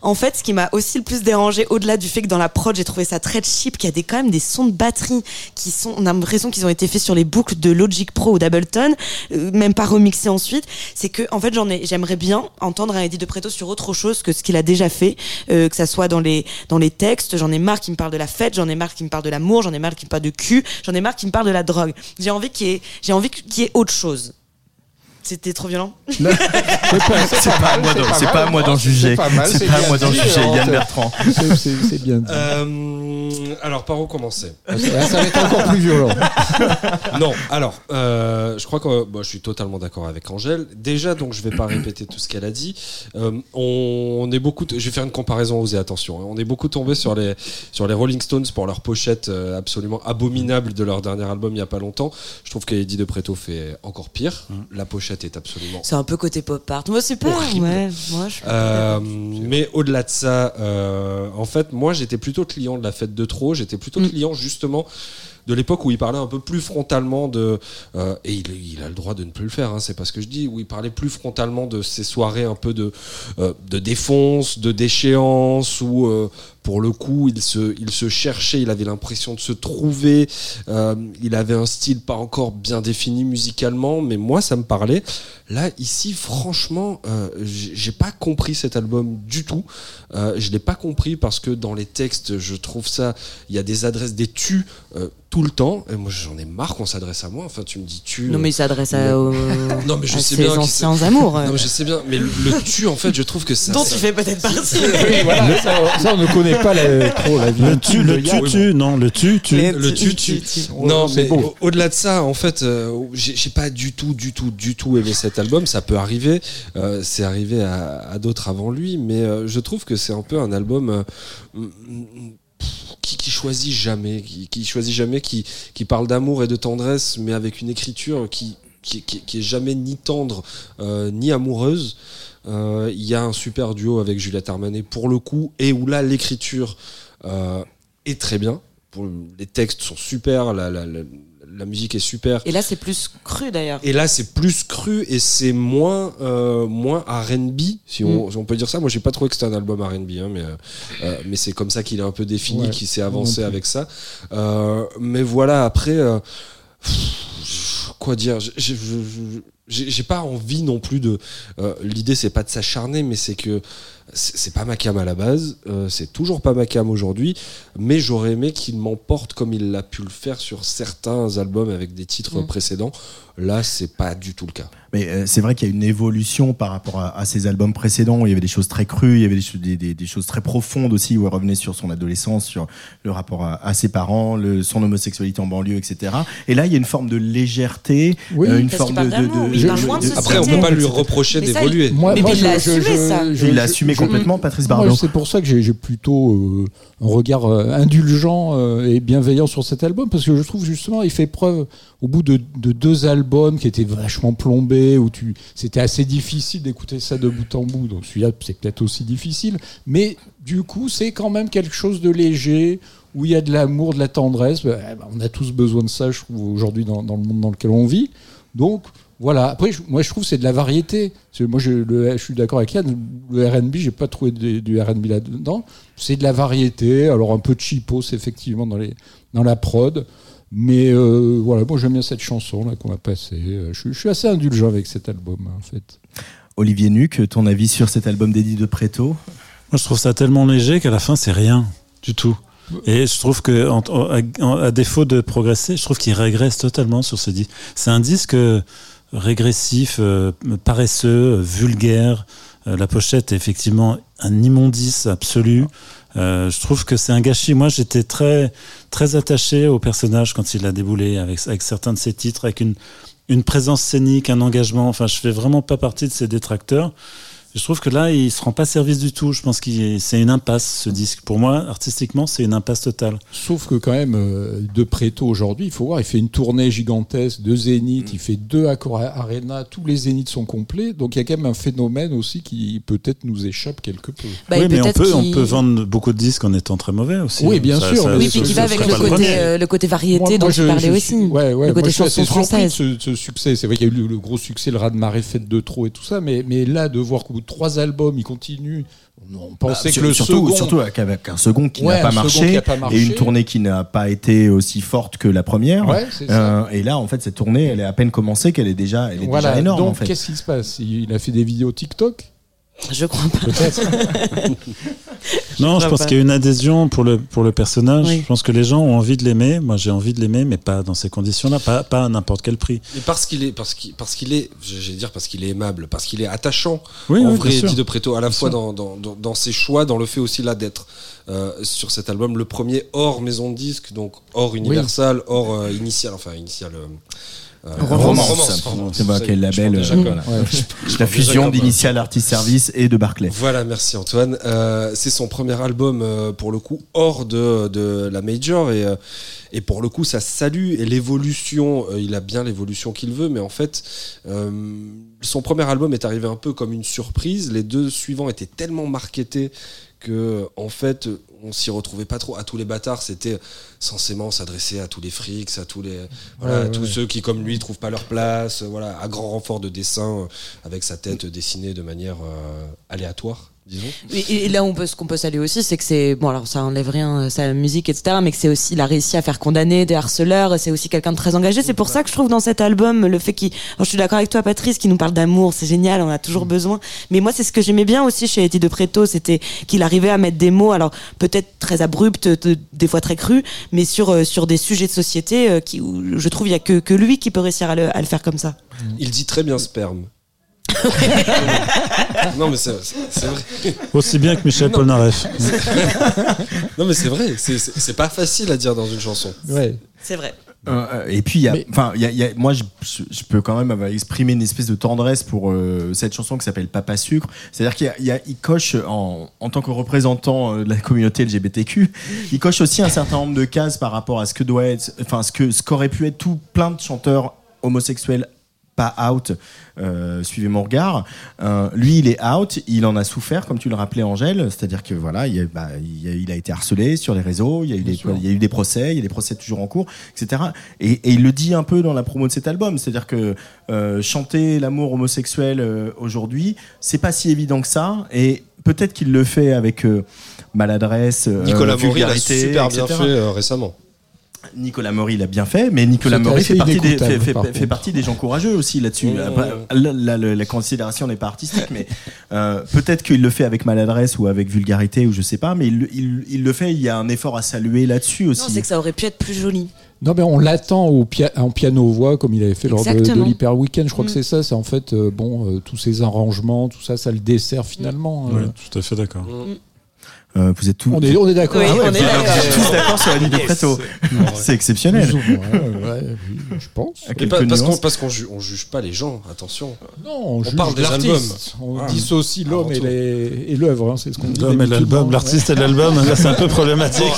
en fait, ce qui m'a aussi le plus dérangé, au-delà du fait que dans la prod, j'ai trouvé ça très cheap, qu'il y a des, quand même des sons de batterie qui sont, on a l'impression qu'ils ont été faits sur les boucles de Logic Pro ou d'Ableton, euh, même pas remixés ensuite. C'est que, en fait, j'en ai, j'aimerais bien entendre un Eddie de Preto sur autre chose que ce qu'il a déjà fait, euh, que ça soit dans les, dans les textes. J'en ai marre qu'il me parle de la fête, j'en ai marre qu'il me parle de l'amour, j'en ai marre qu'il me parle de cul, j'en ai marre qu'il me parle de la drogue. J'ai envie qu'il y ait, j'ai envie qu'il y ait autre chose. C'était trop violent. [LAUGHS] C'est pas, à moi d'en- c'est pas à moi d'en juger. C'est pas à moi d'en juger, hein, Yann Bertrand. C'est- bien dit. Euh, alors, par où commencer? Là, ça va être encore plus violent. [LAUGHS] non, alors, euh, je crois que bon, je suis totalement d'accord avec Angèle. Déjà, donc, je vais pas répéter tout ce qu'elle a dit. Euh, on, on est beaucoup, je vais faire une comparaison, osez attention. hein. On est beaucoup tombé sur les sur les Rolling Stones pour leur pochette euh, absolument abominable de leur dernier album il y a pas longtemps. Je trouve qu'Eddie de Preto fait encore pire. La pochette est absolument C'est un peu côté pop art. Moi, c'est pas, ouais, moi, je Euh, mais au-delà de ça, euh, en fait, moi j'étais plutôt client de la fête de trop. J'étais plutôt Mm. client justement de l'époque où il parlait un peu plus frontalement de euh, et il, il a le droit de ne plus le faire. Hein, c'est pas ce que je dis. Où il parlait plus frontalement de ces soirées un peu de euh, de défonce, de déchéance ou euh, pour le coup, il se, il se cherchait, il avait l'impression de se trouver. euh, il avait un style pas encore bien défini musicalement, mais moi, ça me parlait. Là, ici, franchement, euh, j'ai pas compris cet album du tout. Euh, je l'ai pas compris parce que dans les textes, je trouve ça, il y a des adresses, des tu euh, tout le temps. Et moi, j'en ai marre qu'on s'adresse à moi. Enfin, tu me dis tu. Non, mais il s'adresse à, aux- [LAUGHS] Non, mais je à sais ses bien anciens amours. Non, mais je sais bien. Mais le, le tu, en fait, je trouve que ça. Dont ça- tu fais peut-être partie. [LAUGHS] Oui, voilà, ça, ça, on ne connaît pas la- trop la vie. Le tu, le tu, tu, non, le tu, tu. le tu, tu. Non, mais au-delà de ça, en fait, euh, j'ai pas du tout, du tout, du tout aimé cet album. Ça peut arriver. euh, c'est arrivé à, à d'autres avant lui, mais euh, je trouve que c'est un peu un album. euh, mm, mm, qui, qui choisit jamais, qui, qui choisit jamais, qui, qui parle d'amour et de tendresse, mais avec une écriture qui, qui, qui, qui est jamais ni tendre euh, ni amoureuse. Euh, Il y a un super duo avec Juliette Armanet pour le coup, et où là l'écriture euh, est très bien. Les textes sont super, la, la, la, la musique est super. Et là, c'est plus cru d'ailleurs. Et là, c'est plus cru et c'est moins, euh, moins R&B, si on, Mm. si on peut dire ça. Moi, j'ai pas trouvé que c'était un album R&B, hein, mais, euh, mais c'est comme ça qu'il est un peu défini, Ouais, qu'il s'est avancé avec ça. Euh, mais voilà, après, euh, pff, quoi dire je- j'ai pas envie non plus de. euh, L'idée, c'est pas de s'acharner, mais c'est que c'est pas ma cam à la base, euh, c'est toujours pas ma cam aujourd'hui, mais j'aurais aimé qu'il m'emporte comme il l'a pu le faire sur certains albums avec des titres Mm. précédents. Là, c'est pas du tout le cas. Mais euh, c'est vrai qu'il y a une évolution par rapport à, à ses albums précédents. où Il y avait des choses très crues, il y avait des, cho- des, des- des choses très profondes aussi, où elle revenait sur son adolescence, sur le rapport à, à ses parents, le, son homosexualité en banlieue, etc. Et là, il y a une forme de légèreté, Oui, euh, une forme de- il de- parle moins de de- société. Après, on peut pas lui reprocher Mais ça, d'évoluer. Moi, mais moi, il je- l'a assumé, je- ça. je- Il l'a assumé je- complètement, Patrice Bardot. C'est pour ça que j'ai plutôt euh, un regard euh, indulgent euh, et bienveillant sur cet album, parce que je trouve justement il fait preuve, au bout de, de deux albums qui étaient vachement plombés, où tu c'était assez difficile d'écouter ça de bout en bout, donc celui-là c'est peut-être aussi difficile, mais du coup c'est quand même quelque chose de léger, où il y a de l'amour, de la tendresse. Bah, bah, on a tous besoin de ça, je trouve, aujourd'hui dans, dans le monde dans lequel on vit. Donc voilà. Après, je- moi, je trouve que c'est de la variété. Moi, je, le- je suis d'accord avec Yann. Le R&B, j'ai pas trouvé de- du R&B là-dedans. C'est de la variété. Alors un peu de cheapos, effectivement, dans les dans la prod. Mais euh, voilà, moi j'aime bien cette chanson là qu'on a passée. Euh, Je, suis- je suis assez indulgent avec cet album en fait. Olivier Nuc, ton avis sur cet album d'Eddie de Preto? Moi, je trouve ça tellement léger qu'à la fin, c'est rien du tout. Et je trouve que, en- en- à, défaut de progresser, je trouve qu'il régresse totalement sur ce disque. C'est un disque euh, régressif, euh, paresseux, vulgaire. Euh, la pochette est effectivement un immondice absolu. Euh, je trouve que c'est un gâchis. Moi, j'étais très, très attaché au personnage quand il a déboulé avec, avec certains de ses titres, avec une, une présence scénique, un engagement. Enfin, je fais vraiment pas partie de ses détracteurs. Je trouve que là, il se rend pas service du tout. Je pense que c'est une impasse, ce disque. Pour moi, artistiquement, c'est une impasse totale. Sauf que quand même, euh, de Préto aujourd'hui, il faut voir, il fait une tournée gigantesque, deux zéniths, il fait deux Accor Arena, tous les zéniths sont complets. Donc il y a quand même un phénomène aussi qui peut-être nous échappe quelque peu. Bah, oui, mais on peut, on peut vendre beaucoup de disques en étant très mauvais aussi. Oui, bien Ça- sûr. ça- Oui, puis qui va avec le côté, euh, le côté variété Moi- dont moi, tu je- parlais je aussi. suis- ouais, ouais, le côté chanson de française. ce, ce succès. C'est vrai qu'il y a eu le, le gros succès, le raz-de-marée fait de trop et tout ça, mais, mais là, de voir qu'au bout de trois albums, il continue. On pensait Bah, que le surtout, second. surtout avec un second qui Ouais, n'a pas, marché, pas et une tournée qui n'a pas été aussi forte que la première. Ouais. Euh, et là, en fait, cette tournée, elle est à peine commencée, qu'elle est déjà, elle est Voilà. déjà énorme. Donc, en fait. qu'est-ce qui se passe? Il a fait des vidéos TikTok? Je crois pas. Peut-être. [LAUGHS] Non, je pense pas. qu'il y a une adhésion pour le, pour le personnage. Oui. Je pense que les gens ont envie de l'aimer. Moi, j'ai envie de l'aimer, mais pas dans ces conditions-là, pas, pas à n'importe quel prix. Et parce qu'il est, parce qu'il, parce qu'il est, j'allais dire parce qu'il est aimable, parce qu'il est attachant. Oui, en oui, vrai. Eddie de Preto, à la Bien fois dans, dans, dans ses choix, dans le fait aussi là d'être euh, sur cet album, le premier hors maison de disque, donc hors Universal, hors euh, initial, enfin initial. euh, euh, Romance. est, quel je label. euh, [LAUGHS] La fusion d'Initial Artist Service et de Barclay. Voilà, merci Antoine. Euh, c'est son premier album euh, pour le coup hors de, de la major et, et pour le coup ça salue et l'évolution. il a bien l'évolution qu'il veut, mais en fait euh, son premier album est arrivé un peu comme une surprise. Les deux suivants étaient tellement marketés que en fait on s'y retrouvait pas trop. À tous les bâtards, c'était censément s'adresser à tous les frics, à tous les voilà, Ouais, à tous ouais. ceux qui comme lui trouvent pas leur place, voilà, à grand renfort de dessin, euh, avec sa tête dessinée de manière euh, aléatoire, disons. Et, et là, on peut, ce qu'on peut saluer aussi, c'est que c'est bon. Alors, ça enlève rien, euh, sa musique, etc. Mais que c'est aussi, il a réussi à faire condamner des harceleurs. C'est aussi quelqu'un de très engagé. C'est pour ça que je trouve dans cet album le fait qu'il. je suis d'accord avec toi, Patrice, qui nous parle d'amour. C'est génial. On a toujours besoin. Mais moi, c'est ce que j'aimais bien aussi chez Eddie de Preto, c'était qu'il arrivait à mettre des mots. Alors peut-être très abrupts, de- des fois très crus, mais sur euh, sur des sujets de société euh, qui, où je trouve, il y a que que lui qui peut réussir à le, à le faire comme ça. Il dit très bien sperme. [LAUGHS] non mais c'est vrai. Aussi bien que Michel Non. Polnareff. [LAUGHS] non mais c'est vrai, c'est- pas facile à dire dans une chanson. Ouais. C'est vrai. Euh, et puis, il y a, enfin, il y a- il y a- moi, je, je- peux quand même exprimé une espèce de tendresse pour euh, cette chanson qui s'appelle Papa Sucre. C'est-à-dire qu'il y a- il y a- il coche, en, en tant que représentant euh, de la communauté LGBTQ, il coche aussi un certain nombre de cases par rapport à ce que doit être, enfin, ce que ce qu'aurait pu être tout plein de chanteurs homosexuels pas out, euh, suivez mon regard. Euh, lui, il est out, il en a souffert, comme tu le rappelais, Angèle. C'est-à-dire que voilà, il, y a, bah, il, y a- il a été harcelé sur les réseaux, il y, a eu des, il y a eu des procès, il y a des procès toujours en cours, etc. Et, et il le dit un peu dans la promo de cet album, c'est-à-dire que euh, chanter l'amour homosexuel euh, aujourd'hui, c'est pas si évident que ça. Et peut-être qu'il le fait avec euh, maladresse, euh, Nicolas Maury l'a vulgarité, super bien etc. fait euh, récemment. Nicolas Maury l'a bien fait, mais Nicolas Maury fait partie, des, inécoutable, fait, fait- par fait contre. partie des gens courageux aussi là-dessus. Mmh. La considération n'est pas artistique, mais euh, peut-être qu'il le fait avec maladresse ou avec vulgarité ou je sais pas, mais il, le- il- il le fait. Il y a un effort à saluer là-dessus Non, aussi. c'est que ça aurait pu être plus joli. Non, mais on l'attend au pia- en piano-voix, comme il avait fait lors de, de l'Hyper Weekend. Je crois Mm. que c'est ça. C'est en fait, euh, bon, euh, tous ces arrangements, tout ça, ça le dessert finalement. euh. Ouais, tout à fait d'accord. Euh, vous êtes tous. On est, on est d'accord. Oui, Ah ouais, on vous est d'accord. tous d'accord sur la ligne de Preto. C'est exceptionnel. Je pense. Parce qu'on parce qu'on ju- on juge pas les gens, attention. Non, on, juge parle des l'artiste. On Ah. dissocie l'homme Avant et tout. les- et l'œuvre. hein, c'est ce qu'on dit. L'homme et l'album, l'artiste et l'album, là c'est un peu problématique. [LAUGHS]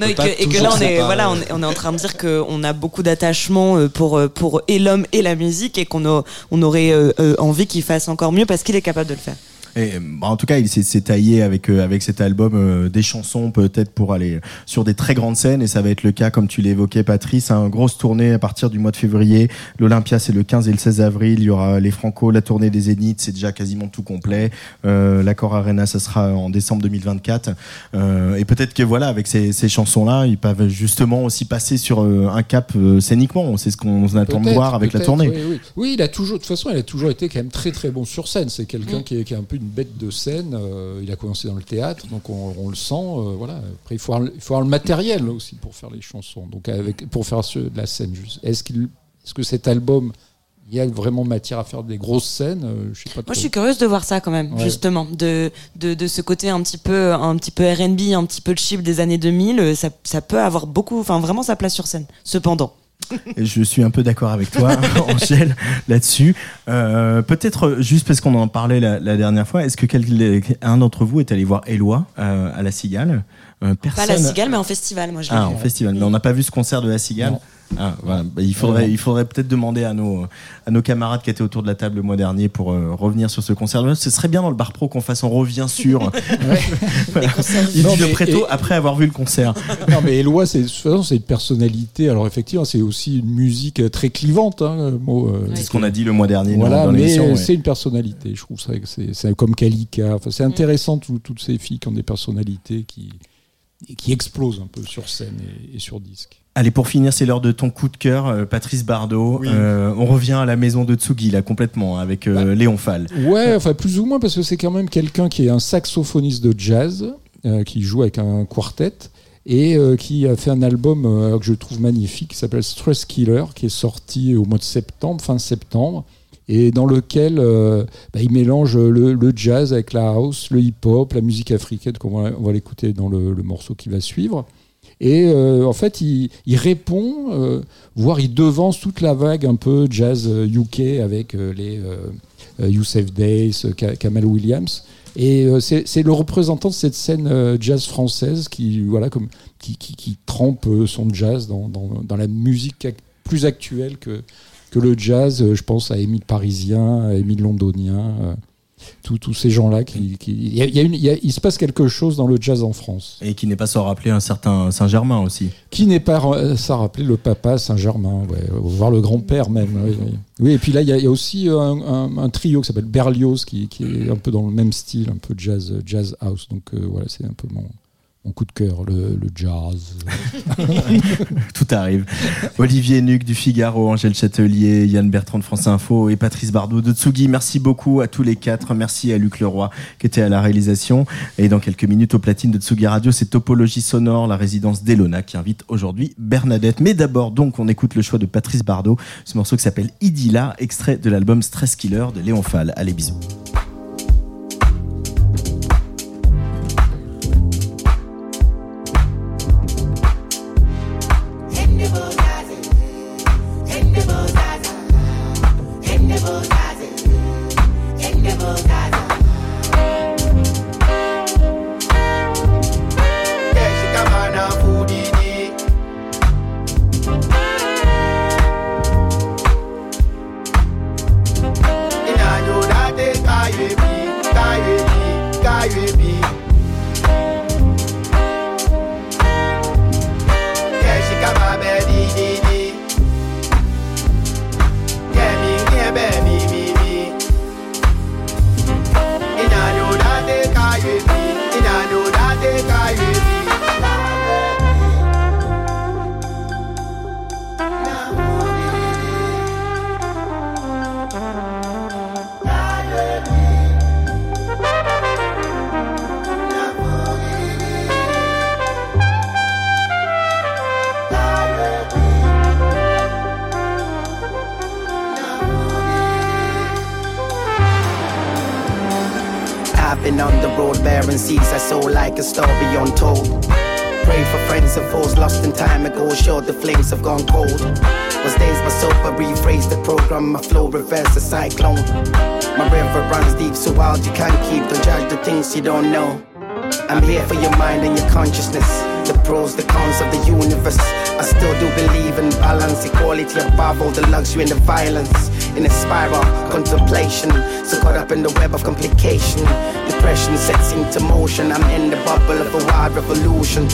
Non, et, que, et que toujours là, on est, voilà, on est, on est en train de dire qu'on a beaucoup d'attachement euh, pour, euh, pour et l'homme et la musique et qu'on a- on aurait euh, envie qu'il fasse encore mieux parce qu'il est capable de le faire. Et, en tout cas, il s'est taillé avec euh, avec cet album euh, des chansons peut-être pour aller sur des très grandes scènes et ça va être le cas comme tu l'évoquais Patrice, un grosse tournée à partir du mois de février. L'Olympia c'est le 15 et le 16 avril, il y aura les Franco, la tournée des Zéniths, c'est déjà quasiment tout complet. Euh, L'Accord Arena ça sera en décembre 2024 Euh, et peut-être que voilà avec ces, ces chansons là, ils peuvent justement aussi passer sur euh, un cap euh, scéniquement, c'est ce qu'on attend de voir avec la tournée. Oui, oui. Oui, il a toujours, de toute façon, il a toujours été quand même très très bon sur scène. C'est quelqu'un qui, est, qui est un peu une bête de scène. Euh, il a commencé dans le théâtre, donc on, on le sent. euh, voilà. Après, il faut, avoir, le- il faut avoir le matériel aussi pour faire les chansons, donc avec, pour faire ce- de la scène. juste. Est-ce qu'il, est-ce que cet album, il y a vraiment matière à faire des grosses scènes Euh, Je sais pas. Moi, je suis curieuse de voir ça quand même, Ouais. justement, de, de, de ce côté un petit peu, un petit peu R&B, un petit peu cheap des années 2000. euh, Ça, ça peut avoir beaucoup, enfin vraiment sa place sur scène. Cependant. Je suis un peu d'accord avec toi, [LAUGHS] Angèle, là-dessus. Euh, Peut-être juste parce qu'on en parlait la, la dernière fois, est-ce que quel- un d'entre vous est allé voir Eloi euh, à la Cigale? Euh, Pas personne... la cigale, mais en festival, moi je Ah, en festival. Mais on n'a pas vu ce concert de la Cigale. Non. Ah, voilà. Bah, il faudrait, il faudrait peut-être demander à nos, à nos camarades qui étaient autour de la table le mois dernier pour euh, revenir sur ce concert. Ce serait bien dans le bar pro qu'on fasse on revient sur. [LAUGHS] Voilà. Il Non, dit Préto et- après avoir vu le concert. [LAUGHS] non, mais Eloi, c'est de toute façon, c'est une personnalité. Alors effectivement, c'est aussi une musique euh, très clivante. Hein, euh, C'est ce qu'on a dit le mois dernier Voilà, dans mais ouais. c'est une personnalité. Je trouve ça que c'est c'est comme Kalika. Enfin, Mm. c'est intéressant tout- toutes ces filles qui ont des personnalités qui qui explosent un peu sur scène et, et sur disque. Allez, pour finir, c'est l'heure de ton coup de cœur, euh, Patrice Bardot. Euh, on revient à la maison de Tsugi, là, complètement, avec euh, Bah. Léon Fall. Ouais, enfin plus ou moins parce que c'est quand même quelqu'un qui est un saxophoniste de jazz euh, qui joue avec un quartet et qui a fait un album que je trouve magnifique qui s'appelle Stress Killer qui est sorti au mois de septembre, fin septembre et dans lequel bah, il mélange le, le jazz avec la house, le hip-hop, la musique africaine qu'on va, on va l'écouter dans le, le morceau qui va suivre. Et euh, en fait, il, répond, euh, voire il devance toute la vague un peu jazz UK avec euh, les euh, euh, Youssef Days, Ka- Kamal Williams. Et c'est le représentant de cette scène jazz française qui, voilà, comme, qui, qui, qui trempe son jazz dans, dans, la musique plus actuelle que, que le jazz. Je pense à Émile Parisien, à Émile Londonien. Euh, tous ces gens-là. Qui, qui- il, y a- il y a une- il y a- il se passe quelque chose dans le jazz en France. Et qui n'est pas sans rappeler un certain Saint-Germain aussi. Qui n'est pas euh, ça rappelait le papa Saint-Germain, ouais, voire le grand-père même. Oui, oui. Oui, et puis là, il y, a- il y a aussi un, un- un trio qui s'appelle Berlioz, qui, qui est un peu dans le même style, un peu jazz, jazz house. Donc euh, voilà, c'est un peu mon, mon coup de cœur, le, jazz. [LAUGHS] Tout arrive. Olivier Nuc du Figaro, Angèle Châtelier, Yann Bertrand de France Info et Patrice Bardot de Tsugi. Merci beaucoup à tous les quatre. Merci à Luc Leroy qui était à la réalisation. Et dans quelques minutes au platine de Tsugi Radio, c'est Topologie Sonore, la résidence d'Elona qui invite aujourd'hui Bernadette. Mais d'abord, donc, on écoute le choix de Patrice Bardot, ce morceau qui s'appelle Idylla, extrait de l'album Stress Killer de Léon Fall. Allez, bisous. Above all the luxury and the violence. In a spiral, contemplation, so caught up in the web of complication. Depression sets into motion, I'm in the bubble of a wild revolution.